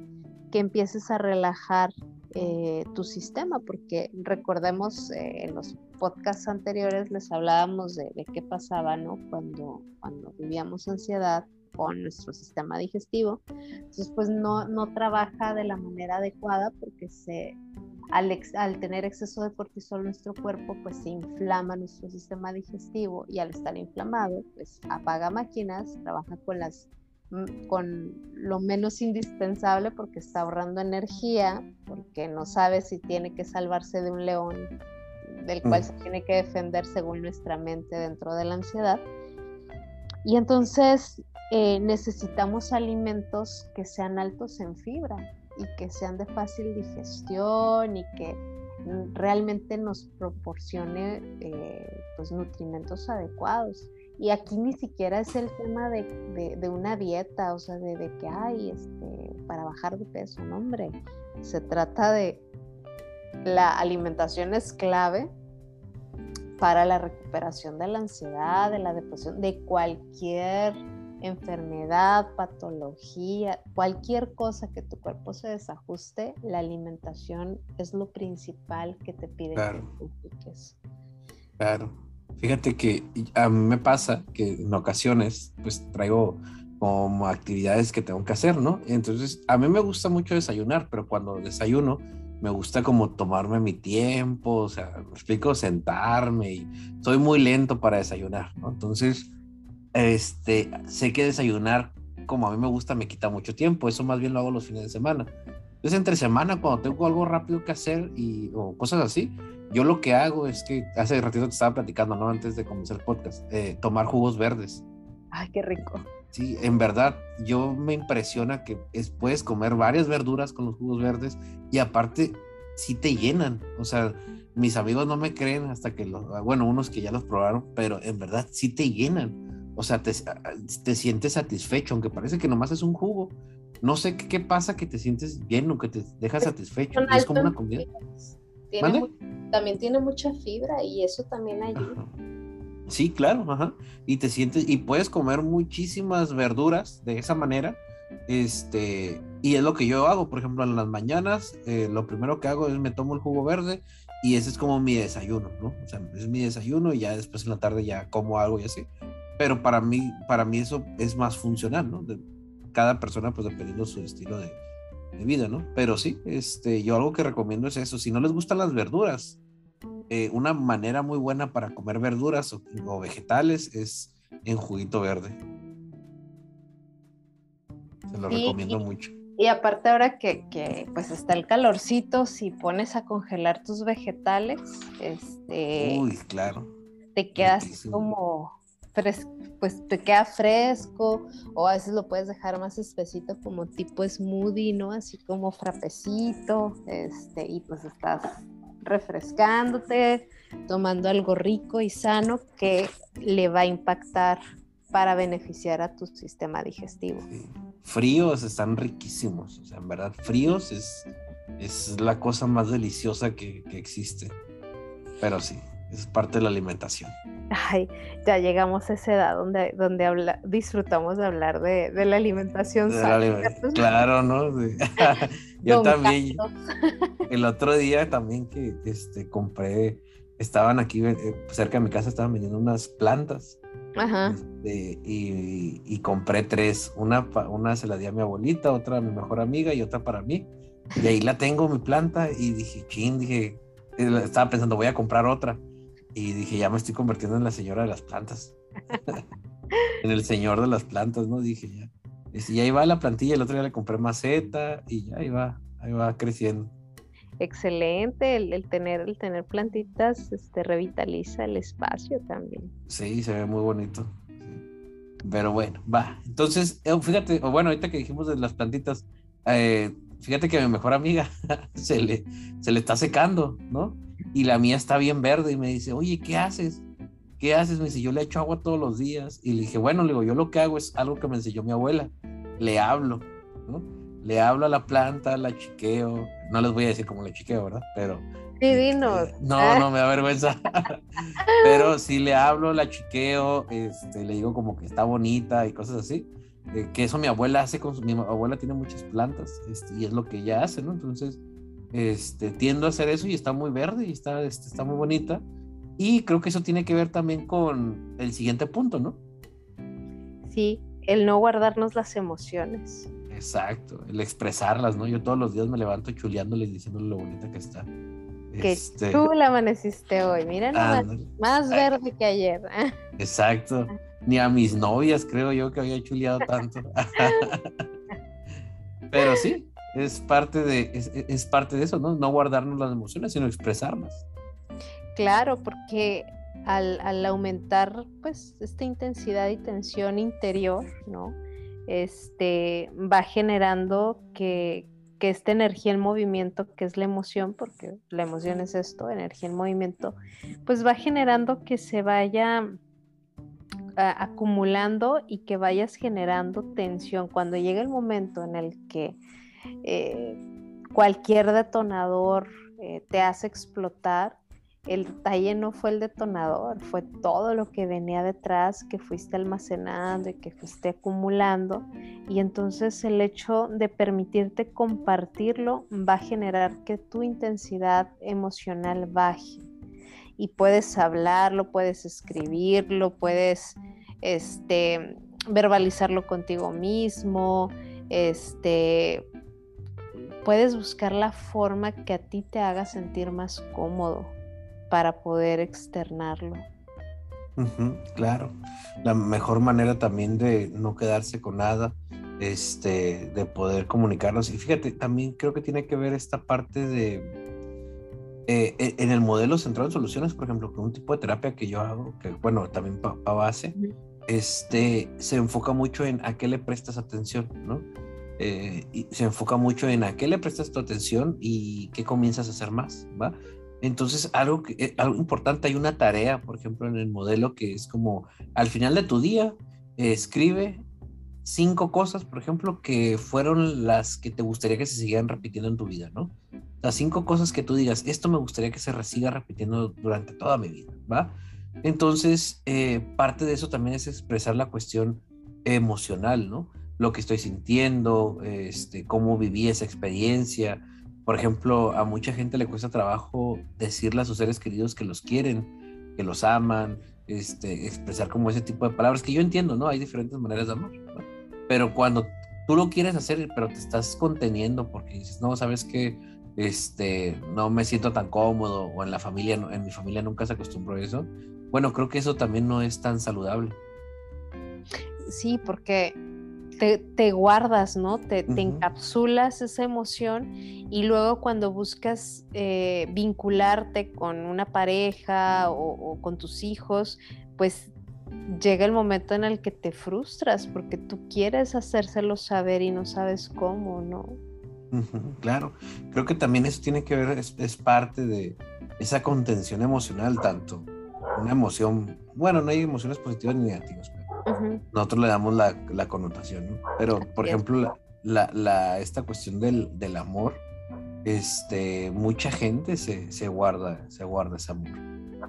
Speaker 1: que empieces a relajar eh, tu sistema, porque recordemos eh, en los podcasts anteriores les hablábamos de, qué pasaba, ¿no? Cuando, cuando vivíamos ansiedad con nuestro sistema digestivo. Entonces, pues no, no trabaja de la manera adecuada porque se, al, al, tener exceso de cortisol en nuestro cuerpo, pues se inflama nuestro sistema digestivo y al estar inflamado, pues apaga máquinas, trabaja con las con lo menos indispensable porque está ahorrando energía, porque no sabe si tiene que salvarse de un león del cual mm. se tiene que defender según nuestra mente dentro de la ansiedad. Y entonces eh, necesitamos alimentos que sean altos en fibra y que sean de fácil digestión y que realmente nos proporcione eh, pues, nutrimentos adecuados. Y aquí ni siquiera es el tema de, una dieta, o sea, de, que hay este, para bajar de peso, no, hombre. Se trata de la alimentación es clave para la recuperación de la ansiedad, de la depresión, de cualquier enfermedad, patología, cualquier cosa que tu cuerpo se desajuste, la alimentación es lo principal que te pide
Speaker 2: claro. que Claro. Fíjate que a mí me pasa que en ocasiones pues traigo como actividades que tengo que hacer, ¿no? Entonces, a mí me gusta mucho desayunar, pero cuando desayuno me gusta como tomarme mi tiempo, o sea, me explico, sentarme y soy muy lento para desayunar, ¿no? Entonces, este, sé que desayunar como a mí me gusta me quita mucho tiempo, eso más bien lo hago los fines de semana. Entonces, entre semana, cuando tengo algo rápido que hacer y, o cosas así, yo lo que hago es que hace ratito te estaba platicando, ¿no? Antes de comenzar el podcast, eh, tomar jugos verdes.
Speaker 1: Ay, qué rico.
Speaker 2: Sí, en verdad, yo me impresiona que puedes comer varias verduras con los jugos verdes y aparte sí te llenan. O sea, mis amigos no me creen hasta que los, bueno, unos que ya los probaron, pero en verdad sí te llenan. O sea, te, te sientes satisfecho, aunque parece que nomás es un jugo. No sé qué, pasa que te sientes bien o que te deja satisfecho. Es como una comida
Speaker 1: también tiene mucha fibra y eso también ayuda.
Speaker 2: Sí, claro, ajá. Y te sientes, y puedes comer muchísimas verduras de esa manera. Este, y es lo que yo hago, por ejemplo, en las mañanas, eh, lo primero que hago es me tomo el jugo verde y ese es como mi desayuno, ¿no? O sea, es mi desayuno y ya después en la tarde ya como algo y así. Pero para mí, para mí eso es más funcional, ¿no? De, cada persona, pues dependiendo su estilo de, de vida, ¿no? Pero sí, este, yo algo que recomiendo es eso. Si no les gustan las verduras, eh, una manera muy buena para comer verduras o, vegetales es en juguito verde. Se lo recomiendo mucho.
Speaker 1: Y aparte ahora que, que, pues está el calorcito, si pones a congelar tus vegetales, este...
Speaker 2: Uy, claro.
Speaker 1: Te quedas como pues te queda fresco o a veces lo puedes dejar más espesito como tipo smoothie, ¿no? Así como frapecito, este, y pues estás refrescándote, tomando algo rico y sano que le va a impactar para beneficiar a tu sistema digestivo.
Speaker 2: Fríos están riquísimos, o sea, en verdad, fríos es, es la cosa más deliciosa que, que existe. Pero sí, es parte de la alimentación.
Speaker 1: Ay, ya llegamos a esa edad donde, donde habla, disfrutamos de hablar de, de la alimentación sana.
Speaker 2: claro, ¿no? Yo también, el otro día también que este, compré, estaban aquí eh, cerca de mi casa, estaban vendiendo unas plantas. Ajá. Este, y, y, compré tres, una, una se la di a mi abuelita, otra a mi mejor amiga y otra para mí. Y ahí la tengo, mi planta, y dije, chin, dije, eh, estaba pensando, voy a comprar otra. Y dije, ya me estoy convirtiendo en la señora de las plantas. en el señor de las plantas, ¿no? Dije, ya. Y ahí va la plantilla, el otro día le compré maceta y ya ahí va, ahí va creciendo.
Speaker 1: Excelente, el, tener, el tener plantitas este, revitaliza el espacio también.
Speaker 2: Sí, se ve muy bonito. Pero bueno, va. Entonces, eh, fíjate, o bueno, ahorita que dijimos de las plantitas, eh, fíjate que mi mejor amiga se le, se le está secando, ¿no? Y la mía está bien verde y me dice, oye, ¿qué haces? ¿Qué haces? Me dice, yo le echo agua todos los días. Y le dije, bueno, le digo, yo lo que hago es algo que me enseñó mi abuela. Le hablo, ¿no? Le hablo a la planta, la chiqueo. No les voy a decir cómo la chiqueo, ¿verdad? Pero...
Speaker 1: Divino.
Speaker 2: Eh, no, no me da vergüenza. Pero sí le hablo, la chiqueo, este, le digo como que está bonita y cosas así. Eh, que eso mi abuela hace con su... Mi abuela tiene muchas plantas este, y es lo que ella hace, ¿no? Entonces este, tiendo a hacer eso y está muy verde y está, este, está muy bonita. Y creo que eso tiene que ver también con el siguiente punto, ¿no?
Speaker 1: Sí, el no guardarnos las emociones.
Speaker 2: Exacto, el expresarlas, ¿no? Yo todos los días me levanto chuleándoles diciéndole lo bonita que está.
Speaker 1: Que este... tú la amaneciste hoy, mira más verde que ayer.
Speaker 2: Exacto, ni a mis novias creo yo que había chuleado tanto. Pero sí, es parte de, es, parte de eso, ¿no? No guardarnos las emociones, sino expresarlas.
Speaker 1: Claro, porque al, aumentar pues esta intensidad y tensión interior, ¿no? Este va generando que, que esta energía en movimiento, que es la emoción, porque la emoción es esto, energía en movimiento, pues va generando que se vaya acumulando y que vayas generando tensión. Cuando llega el momento en el que eh, cualquier detonador eh, te hace explotar, el talle no fue el detonador, fue todo lo que venía detrás que fuiste almacenando y que fuiste acumulando. Y entonces el hecho de permitirte compartirlo va a generar que tu intensidad emocional baje. Y puedes hablarlo, puedes escribirlo, puedes este, verbalizarlo contigo mismo, este, puedes buscar la forma que a ti te haga sentir más cómodo para poder externarlo.
Speaker 2: claro, la mejor manera también de no quedarse con nada, este, de poder comunicarnos. Y fíjate, también creo que tiene que ver esta parte de, eh, e, en el modelo centrado en soluciones, por ejemplo, que un tipo de terapia que yo hago, que bueno, también para base, este, se enfoca mucho en a qué le prestas atención, ¿no? Eh, se enfoca mucho en a qué le prestas tu atención y qué comienzas a hacer más, ¿va? Entonces, algo, eh, algo importante, hay una tarea, por ejemplo, en el modelo que es como al final de tu día, escribe cinco cosas, por ejemplo, que fueron las que te gustaría que se siguieran repitiendo en tu vida, ¿no? Las cinco cosas que tú digas, esto me gustaría que se siga repitiendo durante toda mi vida, ¿va? Entonces, eh, parte de eso también es expresar la cuestión emocional, ¿no? Lo que estoy sintiendo, este, cómo viví esa experiencia. Por ejemplo, a mucha gente le cuesta trabajo decirle a sus seres queridos que los quieren, que los aman, este, expresar como ese tipo de palabras que yo entiendo, ¿no? Hay diferentes maneras de amar, Pero cuando tú lo quieres hacer, pero te estás conteniendo porque dices, no, sabes que este, no me siento tan cómodo o en la familia, en mi familia nunca se acostumbró a eso. Bueno, creo que eso también no es tan saludable.
Speaker 1: Sí, porque te, guardas, ¿no? Te, encapsulas esa emoción y luego cuando buscas eh, vincularte con una pareja o, con tus hijos, pues llega el momento en el que te frustras porque tú quieres hacérselo saber y no sabes cómo, ¿no?
Speaker 2: claro, creo que también eso tiene que ver, es, es parte de esa contención emocional, tanto una emoción, bueno, no hay emociones positivas ni negativas, pero nosotros le damos la, connotación, ¿no? Pero, por ejemplo, la, esta cuestión del, del, amor, este, mucha gente se, se, guarda, se guarda ese amor,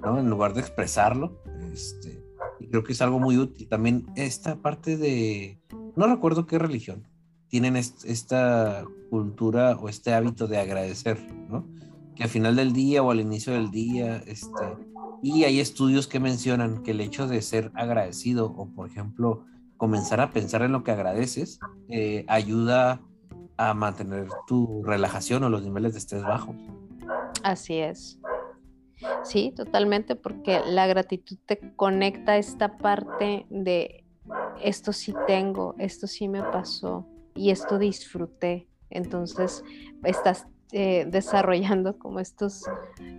Speaker 2: ¿no? En lugar de expresarlo, este, creo que es algo muy útil. También esta parte de, no recuerdo qué religión, tienen esta cultura o este hábito de agradecer, ¿no? Que al final del día o al inicio del día, este, y hay estudios que mencionan que el hecho de ser agradecido o, por ejemplo, comenzar a pensar en lo que agradeces, eh, ayuda a mantener tu relajación o los niveles de estrés bajos.
Speaker 1: Así es. Sí, totalmente, porque la gratitud te conecta a esta parte de esto sí tengo, esto sí me pasó y esto disfruté. Entonces, estás eh, desarrollando como estos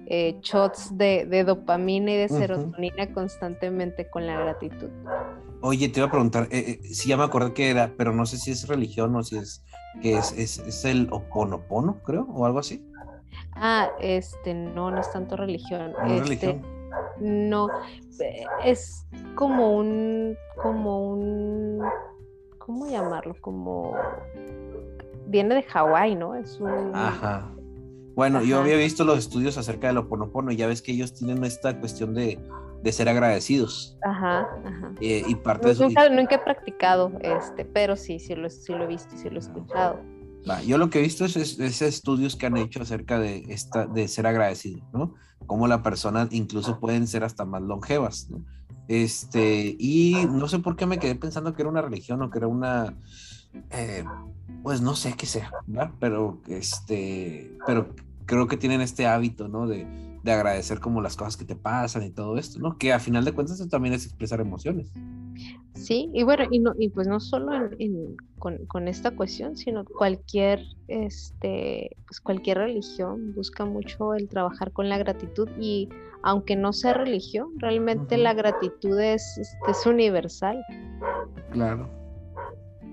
Speaker 1: eh, shots de, dopamina y de serotonina constantemente con la gratitud.
Speaker 2: Oye, te iba a preguntar, eh, si ya me acordé que era, pero no sé si es religión o si es que es, es, es el oponopono, creo, o algo así.
Speaker 1: Ah, este, no, no es tanto religión.
Speaker 2: No,
Speaker 1: este,
Speaker 2: religión.
Speaker 1: no es como un, como un, ¿cómo llamarlo? Como viene de Hawái, ¿no? Es un.
Speaker 2: Ajá. Bueno, yo había visto los estudios acerca del oponopono y ya ves que ellos tienen esta cuestión de, de ser agradecidos.
Speaker 1: Ajá, ajá.
Speaker 2: Eh, y parte de eso.
Speaker 1: Nunca, nunca, he practicado, este, pero sí, sí lo, sí lo he visto y sí lo he escuchado
Speaker 2: yo lo que he visto es, estudios que han hecho acerca de, esta, de ser agradecido, ¿no? Cómo la persona incluso pueden ser hasta más longevas, ¿no? Este, y no sé por qué me quedé pensando que era una religión o que era una, eh, pues no sé qué sea, ¿verdad? Pero, este, pero creo que tienen este hábito, ¿no? De, de agradecer como las cosas que te pasan y todo esto, ¿no? Que a final de cuentas eso también es expresar emociones.
Speaker 1: Sí, y bueno, y, no, y pues no solo con, esta cuestión, sino cualquier, este, pues cualquier religión busca mucho el trabajar con la gratitud y aunque no sea religión, realmente la gratitud es, es universal.
Speaker 2: Claro.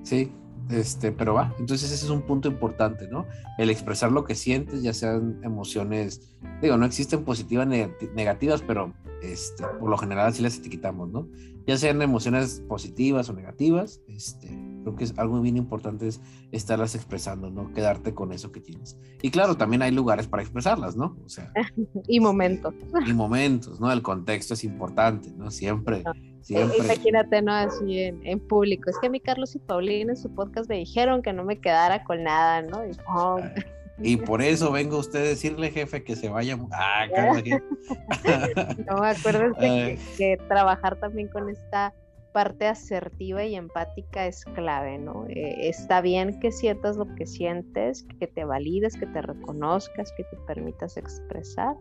Speaker 2: Sí, este, pero va, entonces ese es un punto importante, ¿no? El expresar lo que sientes, ya sean emociones, digo, no existen positivas ni negativas, pero este, por lo general así las etiquetamos, ¿no? Ya sean emociones positivas o negativas, este, creo que es algo bien importante es estarlas expresando, ¿no? Quedarte con eso que tienes. Y claro, también hay lugares para expresarlas, ¿no? O sea,
Speaker 1: y momentos.
Speaker 2: Y momentos, ¿no? El contexto es importante, ¿no? Siempre. Ah.
Speaker 1: Imagínate, ¿no? Así en, público. Es que a mí Carlos y Paulina en su podcast me dijeron que no me quedara con nada, ¿no?
Speaker 2: Y, por eso vengo a usted a decirle, jefe, que se vaya. Ah,
Speaker 1: no, acuérdense que, que trabajar también con esta parte asertiva y empática es clave, ¿no? Eh, está bien que sientas lo que sientes, que te valides, que te reconozcas, que te permitas expresar,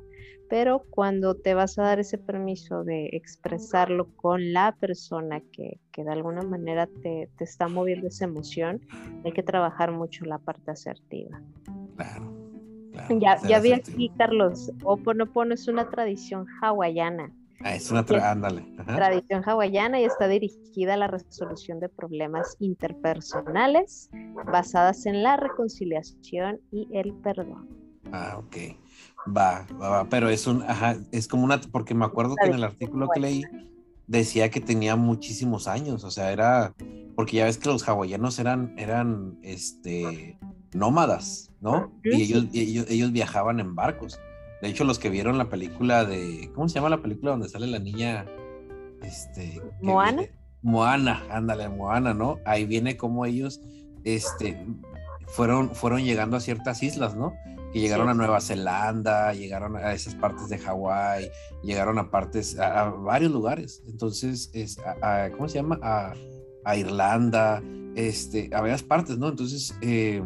Speaker 1: pero cuando te vas a dar ese permiso de expresarlo con la persona que, que de alguna manera te, te, está moviendo esa emoción, hay que trabajar mucho la parte asertiva.
Speaker 2: Claro.
Speaker 1: ya, ya vi aquí, Carlos, Oponopono es una tradición hawaiana
Speaker 2: Ah, es una tradición
Speaker 1: hawaiana y está dirigida a la resolución de problemas interpersonales basadas en la reconciliación y el perdón.
Speaker 2: Ah, ok. Va, va, va. Pero es un, ajá, es como una, porque me acuerdo que en el artículo que leí decía que tenía muchísimos años, o sea, era, porque ya ves que los hawaianos eran, eran, este, nómadas, ¿no? Y ellos, ellos, ellos viajaban en barcos. De hecho, los que vieron la película de. ¿Cómo se llama la película donde sale la niña? Este.
Speaker 1: Moana.
Speaker 2: Moana, ándale, Moana, ¿no? Ahí viene como ellos este, fueron, fueron llegando a ciertas islas, ¿no? Que llegaron a Nueva Zelanda, llegaron a esas partes de Hawái, llegaron a partes, a, varios lugares. Entonces, es, ¿cómo se llama? A, Irlanda, este, a varias partes, ¿no? Entonces, eh,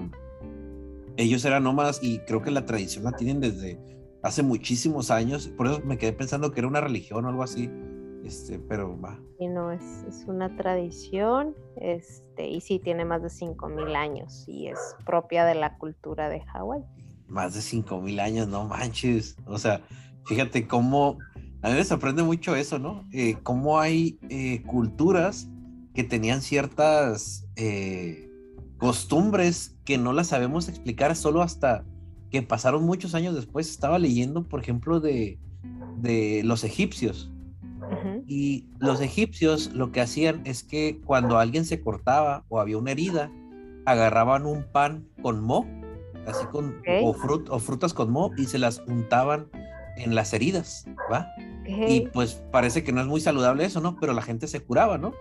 Speaker 2: ellos eran nómadas y creo que la tradición la tienen desde hace muchísimos años, por eso me quedé pensando que era una religión o algo así, este, pero va.
Speaker 1: Y no, es, es una tradición, este, y sí tiene más de 5.000 años y es propia de la cultura de Hawái.
Speaker 2: Más de 5.000 años, no manches, o sea, fíjate cómo, a mí me sorprende mucho eso, ¿no? Eh, cómo hay eh, culturas que tenían ciertas eh, costumbres que no las sabemos explicar solo hasta que pasaron muchos años después. Estaba leyendo, por ejemplo, de, de los egipcios. Y los egipcios lo que hacían es que cuando alguien se cortaba o había una herida, agarraban un pan con mo, así con, o, o frutas con mo, y se las untaban en las heridas, ¿va? Y pues parece que no es muy saludable eso, ¿no? Pero la gente se curaba, ¿no?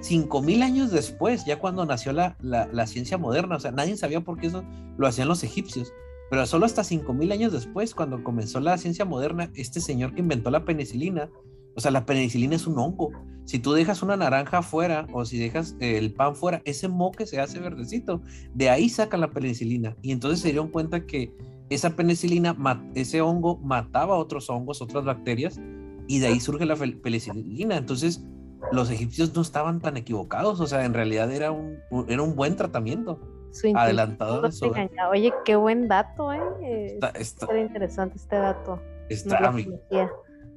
Speaker 2: Cinco mil años después, ya cuando nació la, la, ciencia moderna, o sea, nadie sabía por qué eso lo hacían los egipcios, pero solo hasta cinco mil años después, cuando comenzó la ciencia moderna, este señor que inventó la penicilina, o sea, la penicilina es un hongo. Si tú dejas una naranja fuera o si dejas el pan fuera, ese moque se hace verdecito. De ahí sacan la penicilina. Y entonces se dieron cuenta que esa penicilina, ese hongo mataba otros hongos, otras bacterias, y de ahí surge la penicilina. Entonces, los egipcios no estaban tan equivocados, o sea, en realidad era un, era un buen tratamiento. Adelantado de eso.
Speaker 1: Oye, qué buen dato, ¿eh? Está, interesante este dato.
Speaker 2: Está,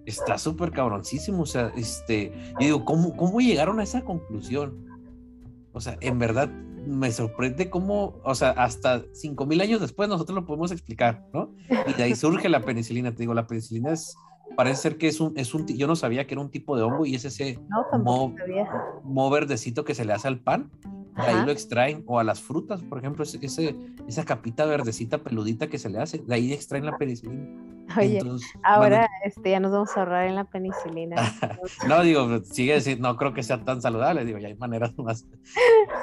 Speaker 2: está súper cabroncísimo, o sea, este, yo digo, ¿cómo, ¿cómo llegaron a esa conclusión? O sea, en verdad, me sorprende cómo, o sea, hasta 5000 años después nosotros lo podemos explicar, ¿no? Y de ahí surge la penicilina. Te digo, la penicilina es, parece ser que es un, es un, yo no sabía que era un tipo de hongo y es ese no, verdecito que se le hace al pan. De ahí lo extraen, o a las frutas, por ejemplo, ese, esa capita verdecita peludita que se le hace, de ahí extraen la penicilina.
Speaker 1: Oye, ahora este, ya nos vamos a ahorrar en la penicilina.
Speaker 2: no, digo, sigue decir, no creo que sea tan saludable, digo, ya hay maneras más.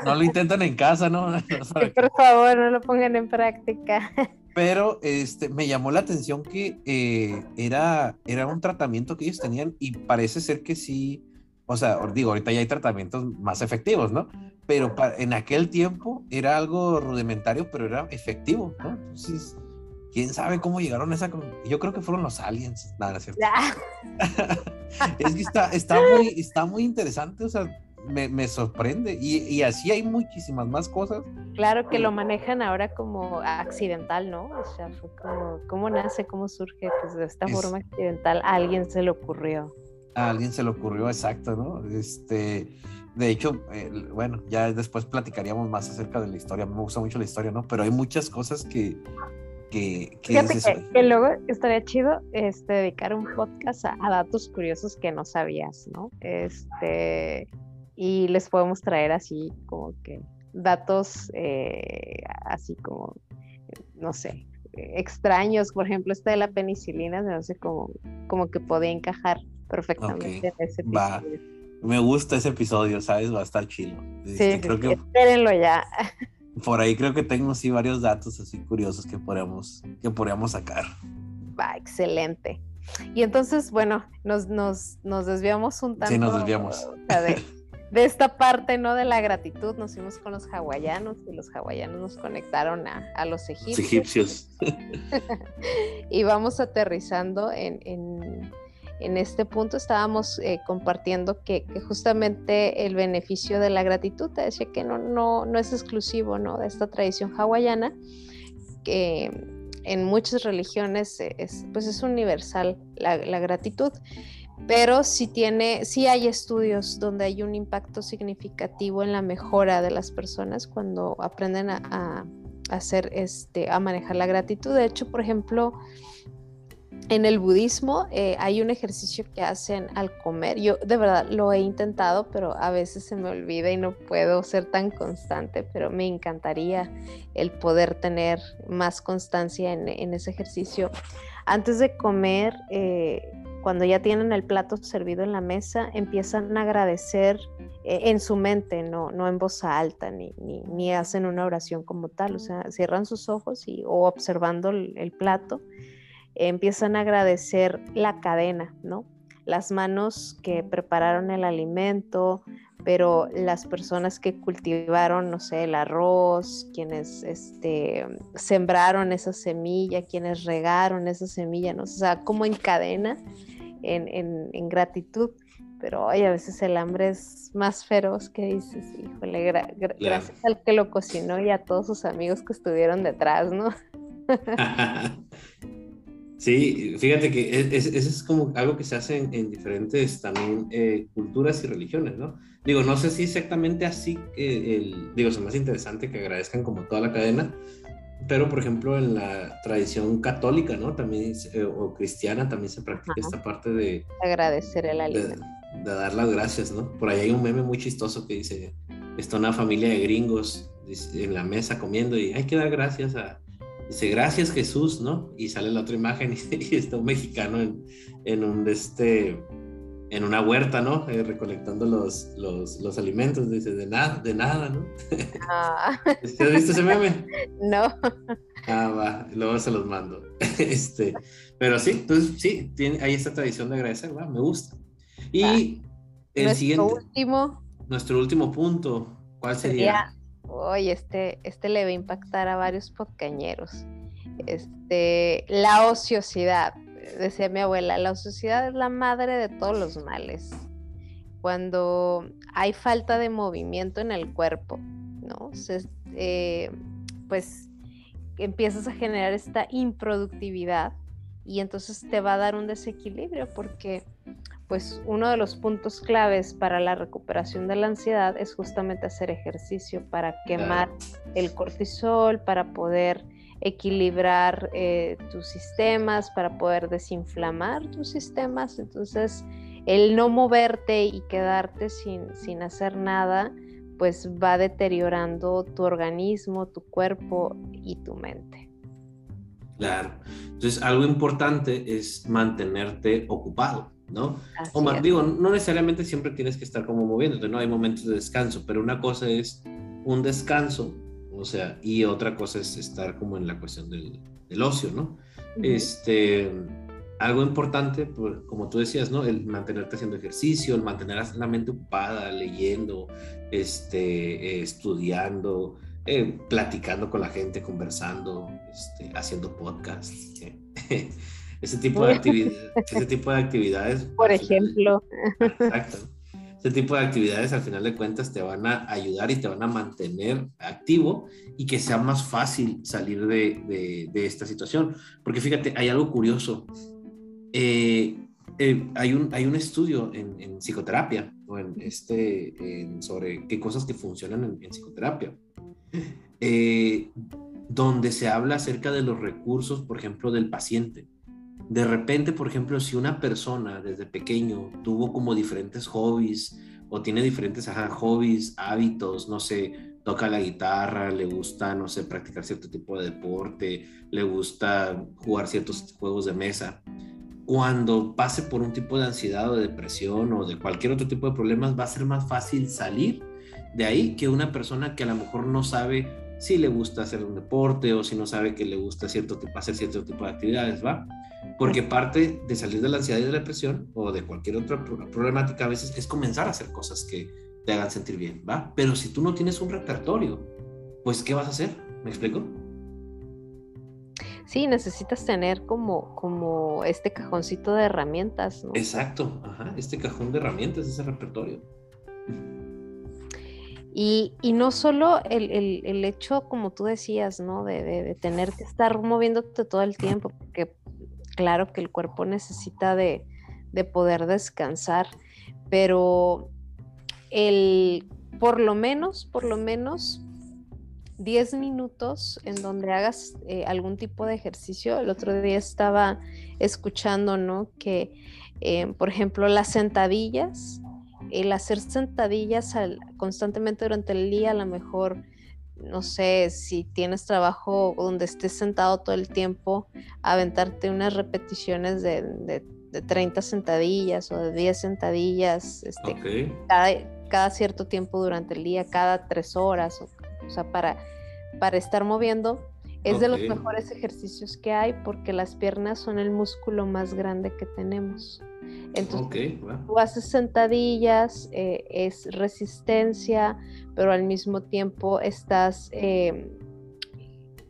Speaker 2: No lo intenten en casa, ¿no?
Speaker 1: por favor, no lo pongan en práctica.
Speaker 2: Pero este, me llamó la atención que eh, era, era un tratamiento que ellos tenían y parece ser que sí, o sea, digo, ahorita ya hay tratamientos más efectivos, ¿no? Pero en aquel tiempo era algo rudimentario, pero era efectivo, ¿no? Entonces, quién sabe cómo llegaron a esa. Yo creo que fueron los aliens. Nada, ¿cierto? es que está, está, muy, está muy interesante, o sea, me, me sorprende. Y, y, así hay muchísimas más cosas.
Speaker 1: Claro que lo manejan ahora como accidental, ¿no? O sea, fue como, ¿cómo nace, cómo surge? Pues de esta forma accidental a alguien se le ocurrió.
Speaker 2: A alguien se le ocurrió, exacto, ¿no? Este. De hecho, bueno, ya después platicaríamos más acerca de la historia. Me gusta mucho la historia, ¿no? Pero hay muchas cosas que, que,
Speaker 1: que, luego estaría chido este, dedicar un podcast a, datos curiosos que no sabías, ¿no? Este, y les podemos traer así como que datos eh, así como, no sé, extraños, por ejemplo, este de la penicilina, no sé, como, como que podía encajar perfectamente en ese
Speaker 2: Va. Me gusta ese episodio, ¿sabes? Va a estar chido.
Speaker 1: Sí, este, creo que... espérenlo ya.
Speaker 2: por ahí creo que tengo sí varios datos así curiosos que podríamos, que podríamos sacar.
Speaker 1: Va, excelente. Y entonces, bueno, nos, nos, nos desviamos un tanto.
Speaker 2: Sí, nos desviamos.
Speaker 1: de, esta parte, ¿no? De la gratitud, nos fuimos con los hawaianos y los hawaianos nos conectaron a, los egipcios. Los egipcios. y vamos aterrizando en en este punto estábamos eh, compartiendo que, justamente el beneficio de la gratitud, te decía que no, no, no es exclusivo ¿no? de esta tradición hawaiana, que en muchas religiones es, pues es universal la, gratitud, pero sí, tiene, sí hay estudios donde hay un impacto significativo en la mejora de las personas cuando aprenden a, a hacer este, a manejar la gratitud. De hecho, por ejemplo, en el budismo eh, hay un ejercicio que hacen al comer. Yo de verdad lo he intentado, pero a veces se me olvida y no puedo ser tan constante, pero me encantaría el poder tener más constancia en, ese ejercicio. Antes de comer, eh, cuando ya tienen el plato servido en la mesa, empiezan a agradecer eh, en su mente, no, no en voz alta, ni, ni, hacen una oración como tal, o sea, cierran sus ojos y, o observando el plato empiezan a agradecer la cadena, ¿no? Las manos que prepararon el alimento, pero las personas que cultivaron, no sé, el arroz, quienes este, sembraron esa semilla, quienes regaron esa semilla, ¿no? O sea, como en cadena, en, gratitud. Pero hoy a veces el hambre es más feroz que dices, híjole, gracias al que lo cocinó y a todos sus amigos que estuvieron detrás, ¿no?
Speaker 3: Sí, fíjate que eso es, como algo que se hace en, diferentes también eh, culturas y religiones, ¿no? Digo, no sé si exactamente así, el, digo, es más interesante que agradezcan como toda la cadena, pero por ejemplo en la tradición católica, ¿no? También, eh, o cristiana, también se practica esta parte de...
Speaker 1: Agradecer el alimento.
Speaker 2: de dar las gracias, ¿no? Por ahí hay un meme muy chistoso que dice, está una familia de gringos en la mesa comiendo y hay que dar gracias a, dice, gracias Jesús, ¿no? Y sale la otra imagen y, está un mexicano en, en, un, este, en una huerta, ¿no? Eh, recolectando los, los, los, alimentos, dice, de nada, de nada, ¿no? Ah. ¿Has visto ese meme?
Speaker 1: No.
Speaker 2: Ah, va, luego se los mando. este, pero sí, entonces sí, tiene, hay esta tradición de agradecer, ¿va? Me gusta. Y el nuestro siguiente.
Speaker 1: Último,
Speaker 2: nuestro último punto, ¿cuál sería?
Speaker 1: Hoy este, este le va a impactar a varios podcañeros. Este, la ociosidad. Decía mi abuela, la ociosidad es la madre de todos los males. Cuando hay falta de movimiento en el cuerpo, ¿no? Eh, pues empiezas a generar esta improductividad y entonces te va a dar un desequilibrio porque pues uno de los puntos claves para la recuperación de la ansiedad es justamente hacer ejercicio para quemar el cortisol, para poder equilibrar eh, tus sistemas, para poder desinflamar tus sistemas. Entonces, el no moverte y quedarte sin, sin hacer nada, pues va deteriorando tu organismo, tu cuerpo y tu mente.
Speaker 2: Claro. Entonces, algo importante es mantenerte ocupado. ¿No? O digo, no necesariamente siempre tienes que estar como moviéndote, ¿no? Hay momentos de descanso, pero una cosa es un descanso, o sea, y otra cosa es estar como en la cuestión del, ocio, ¿no? Este, algo importante, pues, como tú decías, ¿no? El mantenerte haciendo ejercicio, el mantener la mente ocupada, leyendo, este, estudiando, eh, platicando con la gente, conversando, este, haciendo podcasts. ese tipo de, ese tipo de actividades.
Speaker 1: Por ejemplo.
Speaker 2: exacto. Ese tipo de actividades al final de cuentas te van a ayudar y te van a mantener activo y que sea más fácil salir de, de, esta situación. Porque fíjate, hay algo curioso. Eh, eh, hay, un, hay un estudio en, en psicoterapia o en este, sobre qué cosas que funcionan en, en psicoterapia, eh, donde se habla acerca de los recursos, por ejemplo, del paciente de repente, por ejemplo, si una persona desde pequeño tuvo como diferentes hobbies o tiene diferentes hobbies, hábitos, no sé, toca la guitarra, le gusta, no sé, practicar cierto tipo de deporte, le gusta jugar ciertos juegos de mesa, cuando pase por un tipo de ansiedad o de depresión o de cualquier otro tipo de problemas, va a ser más fácil salir de ahí que una persona que a lo mejor no sabe si le gusta hacer un deporte o si no sabe que le gusta cierto tipo, hacer cierto tipo de actividades, ¿va? Porque parte de salir de la ansiedad y de la depresión o de cualquier otra problemática a veces es comenzar a hacer cosas que te hagan sentir bien, ¿va? Pero si tú no tienes un repertorio, pues ¿qué vas a hacer? ¿Me explico?
Speaker 1: Sí, necesitas tener como, como este cajoncito de herramientas, ¿no?
Speaker 2: Exacto, ajá, este cajón de herramientas, ese repertorio.
Speaker 1: Y, y no solo el, el, hecho, como tú decías, ¿no? De, de, de, tener que estar moviéndote todo el tiempo, porque claro que el cuerpo necesita de, poder descansar, pero el, por lo menos, por lo menos 10 minutos en donde hagas eh, algún tipo de ejercicio. El otro día estaba escuchando, ¿no? Que, eh, por ejemplo, las sentadillas, el hacer sentadillas constantemente durante el día, a lo mejor no sé, si tienes trabajo donde estés sentado todo el tiempo, aventarte unas repeticiones de, de, 30 sentadillas o de 10 sentadillas este, cada, cierto tiempo durante el día, cada tres horas, o, sea, para, para estar moviendo. Es de los mejores ejercicios que hay porque las piernas son el músculo más grande que tenemos. Entonces, tú haces sentadillas, eh, es resistencia, pero al mismo tiempo estás eh,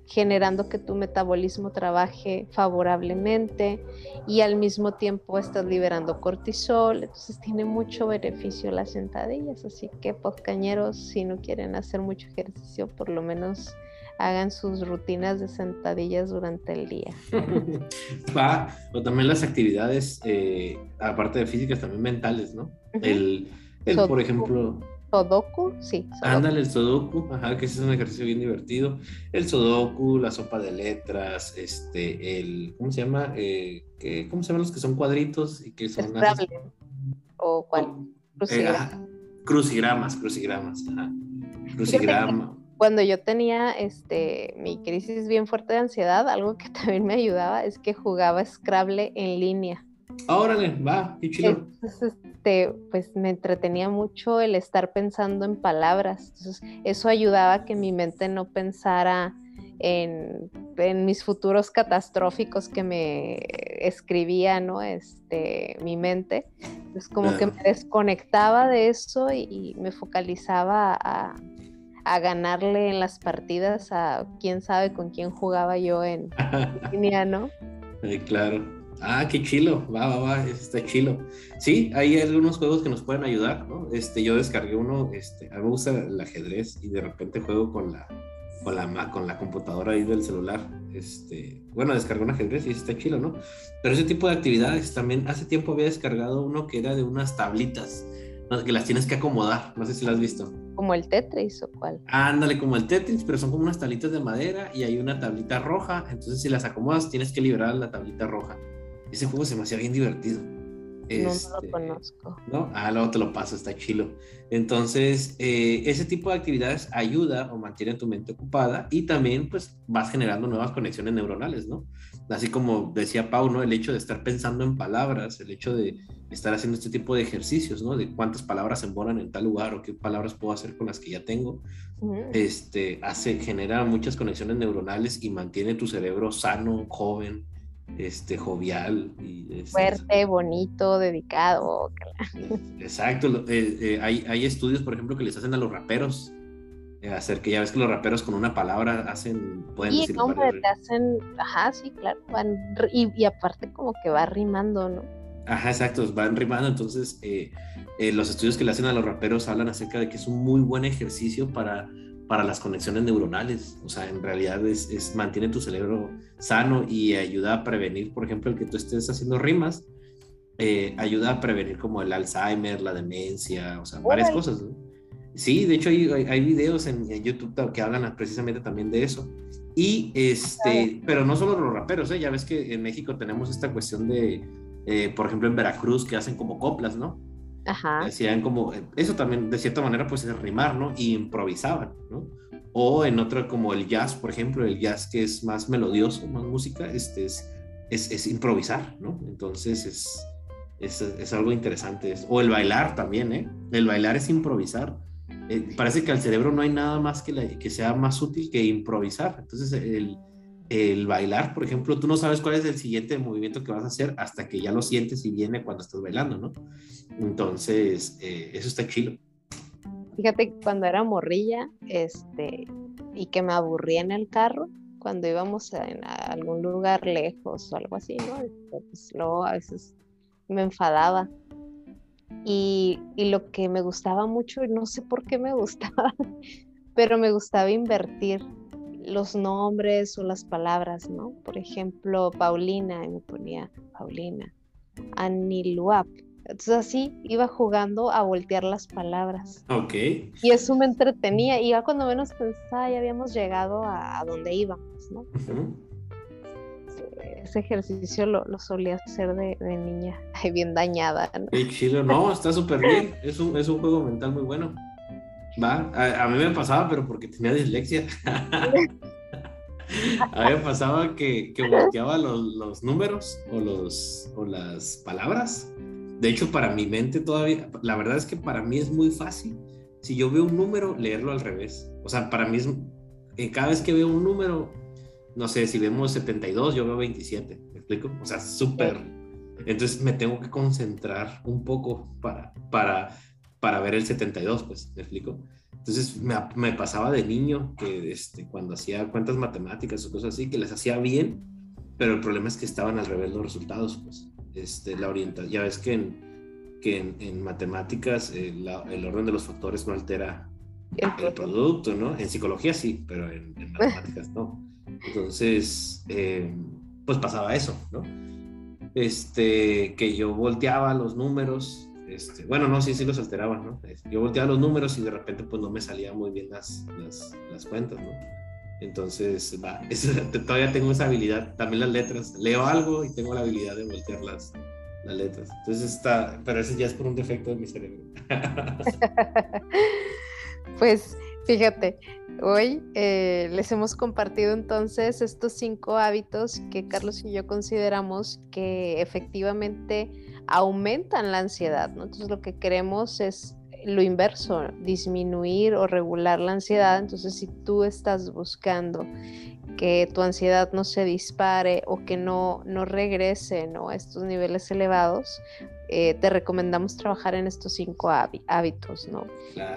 Speaker 1: generando que tu metabolismo trabaje favorablemente y al mismo tiempo estás liberando cortisol, entonces tiene mucho beneficio las sentadillas, así que poscañeros, si no quieren hacer mucho ejercicio, por lo menos hagan sus rutinas de sentadillas durante el día.
Speaker 2: Va, o también las actividades, eh, aparte de físicas, también mentales, ¿no? El, el por ejemplo...
Speaker 1: Sodoku, sí.
Speaker 2: Ándale, el Sodoku, ajá, que es un ejercicio bien divertido. El Sodoku, la sopa de letras, este, el, ¿cómo se llama? Eh, ¿Cómo se llaman los que son cuadritos y que son...
Speaker 1: O cuál?
Speaker 2: Crucigramas, crucigramas. Crucigrama.
Speaker 1: Cuando yo tenía este, mi crisis bien fuerte de ansiedad, algo que también me ayudaba es que jugaba Scrabble en línea.
Speaker 2: Órale, va, qué chido.
Speaker 1: este, pues me entretenía mucho el estar pensando en palabras. Entonces, eso ayudaba a que mi mente no pensara en, mis futuros catastróficos que me escribía, ¿no? Este, mi mente. Entonces, como que me desconectaba de eso y, me focalizaba a, ganarle en las partidas a quién sabe con quién jugaba yo en línea, ¿no?
Speaker 2: claro. Ah, qué chilo, va, va, va, está chilo. Sí, hay algunos juegos que nos pueden ayudar, ¿no? Este, yo descargué uno, este, a mí me gusta el ajedrez y de repente juego con la, con la, con la computadora ahí del celular. Este, bueno, descargué un ajedrez y está chilo, ¿no? Pero ese tipo de actividades también, hace tiempo había descargado uno que era de unas tablitas, que las tienes que acomodar, no sé si lo has visto.
Speaker 1: Como el Tetris o cuál.
Speaker 2: Ándale, como el Tetris, pero son como unas tablitas de madera y hay una tablita roja, entonces si las acomodas tienes que liberar la tablita roja. Ese juego se me hacía bien divertido.
Speaker 1: No, lo este, conozco.
Speaker 2: ¿no? Ah, luego te lo paso, está chilo. Entonces, eh, ese tipo de actividades ayuda o mantiene tu mente ocupada y también, pues, vas generando nuevas conexiones neuronales, ¿no? Así como decía Pau, ¿no? El hecho de estar pensando en palabras, el hecho de estar haciendo este tipo de ejercicios, ¿no? De cuántas palabras se embonan en tal lugar o qué palabras puedo hacer con las que ya tengo, este, hace, genera muchas conexiones neuronales y mantiene tu cerebro sano, joven, este, jovial. Y,
Speaker 1: este, Fuerte, bonito, dedicado.
Speaker 2: Exacto. Eh, eh, hay, hay, estudios, por ejemplo, que les hacen a los raperos. Eh, hacer que ya ves que los raperos con una palabra hacen, pueden
Speaker 1: sí, decir. hombre, te hacen, ajá, sí, claro, van, y, y, aparte como que va rimando, ¿no?
Speaker 2: Ajá, exacto, van rimando, entonces los estudios que le hacen a los raperos hablan acerca de que es un muy buen ejercicio para para las conexiones neuronales. O sea, en realidad es, mantiene tu cerebro sano y ayuda a prevenir, por ejemplo, el que tú estés haciendo rimas, eh, ayuda a prevenir como el Alzheimer, la demencia, o sea, varias cosas. Sí, de hecho hay, hay videos en, YouTube que hablan precisamente también de eso. Y este, pero no solo los raperos, ¿eh? ya ves que en México tenemos esta cuestión de, eh, por ejemplo, en Veracruz, que hacen como coplas, ¿no?
Speaker 1: Ajá.
Speaker 2: Hacían como, eso también de cierta manera pues es rimar, ¿no? Y improvisaban, ¿no? O en otra como el jazz, por ejemplo, el jazz que es más melodioso, más música, este es, es, es improvisar, ¿no? Entonces es, es, es, algo interesante. O el bailar también, ¿eh? El bailar es improvisar. Eh, parece que al cerebro no hay nada más que, que sea más útil que improvisar. Entonces el, el bailar, por ejemplo, tú no sabes cuál es el siguiente movimiento que vas a hacer hasta que ya lo sientes y viene cuando estás bailando, ¿no? Entonces, eh, eso está chido.
Speaker 1: Fíjate cuando era morrilla, este, y que me aburría en el carro, cuando íbamos a, algún lugar lejos o algo así, ¿no? Este, pues luego a veces me enfadaba. Y lo que me gustaba mucho, no sé por qué me gustaba, pero me gustaba invertir los nombres o las palabras, ¿no? Por ejemplo, Paulina, y me ponía Paulina, Aniluap. Entonces así iba jugando a voltear las palabras.
Speaker 2: Ok.
Speaker 1: Y eso me entretenía. Y ya cuando menos pensaba, ya habíamos llegado a, donde íbamos, ¿no? Ese ejercicio lo, solía hacer de, niña, bien dañada.
Speaker 2: ¿no? Qué chido, no, está súper bien. Es un, es un juego mental muy bueno. Va, a, mí me pasaba, pero porque tenía dislexia. a mí me pasaba que, que volteaba los, los, números o, los, o las palabras. De hecho, para mi mente todavía, la verdad es que para mí es muy fácil. Si yo veo un número, leerlo al revés. O sea, para mí es, eh, cada vez que veo un número, no sé, si vemos 72, yo veo 27. ¿Me explico? O sea, súper. Entonces me tengo que concentrar un poco para, para para ver el 72, pues, ¿me explico? Entonces me, me, pasaba de niño que este, cuando hacía cuentas matemáticas o cosas así, que les hacía bien, pero el problema es que estaban al revés los resultados, pues. Este, la orientación, ya ves que en, que en, matemáticas eh, el orden de los factores no altera el, producto, ¿no? En psicología sí, pero en, matemáticas no. Entonces, eh, pues pasaba eso, ¿no? Este, que yo volteaba los números este, bueno, no, sí, sí los alteraban, ¿no? Yo volteaba los números y de repente pues no me salían muy bien las, las, cuentas, ¿no? Entonces, todavía tengo esa habilidad, también las letras, leo algo y tengo la habilidad de voltear las, las letras. Entonces está, pero eso ya es por un defecto de mi cerebro.
Speaker 1: pues fíjate, hoy eh, les hemos compartido entonces estos cinco hábitos que Carlos y yo consideramos que efectivamente aumentan la ansiedad, ¿no? Entonces lo que queremos es lo inverso, disminuir o regular la ansiedad. Entonces, si tú estás buscando que tu ansiedad no se dispare o que no, no regrese a estos niveles elevados, eh, te recomendamos trabajar en estos cinco hábitos, ¿no?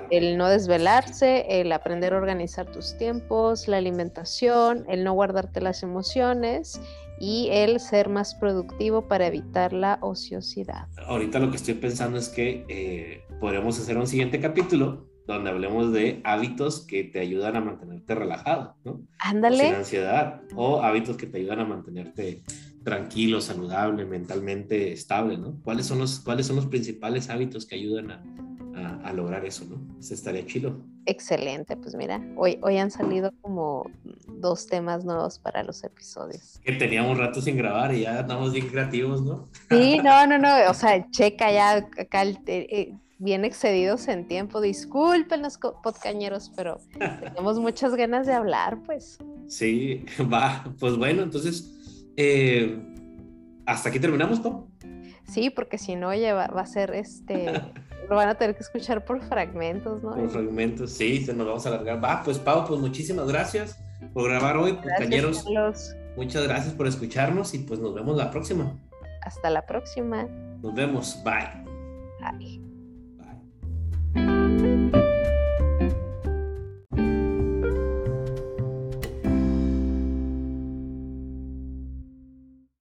Speaker 1: El no desvelarse, el aprender a organizar tus tiempos, la alimentación, el no guardarte las emociones y el ser más productivo para evitar la ociosidad.
Speaker 2: Ahorita lo que estoy pensando es que eh, podríamos hacer un siguiente capítulo donde hablemos de hábitos que te ayudan a mantenerte relajado, ¿no?
Speaker 1: Ándale.
Speaker 2: Sin ansiedad o hábitos que te ayudan a mantenerte tranquilo, saludable, mentalmente estable, ¿no? ¿Cuáles son los, cuáles son los principales hábitos que ayudan a, a, lograr eso, ¿no? Se estaría chido.
Speaker 1: Excelente, pues mira, hoy, hoy han salido como dos temas nuevos para los episodios.
Speaker 2: Que teníamos rato sin grabar y ya andamos bien creativos, ¿no?
Speaker 1: Sí, no, no, no, o sea, checa ya acá eh, bien excedidos en tiempo. Disculpen los podcañeros, pero tenemos muchas ganas de hablar, pues.
Speaker 2: Sí, va, pues bueno, entonces, eh, hasta aquí terminamos, ¿no?
Speaker 1: Sí, porque si no, ya va, va a ser este lo van a tener que escuchar por fragmentos, ¿no?
Speaker 2: Por fragmentos, sí, se nos vamos a alargar. Va, pues Pau, pues muchísimas gracias por grabar hoy, compañeros. Muchas gracias por escucharnos y pues nos vemos la próxima.
Speaker 1: Hasta la próxima.
Speaker 2: Nos vemos. Bye.
Speaker 1: Bye. Bye.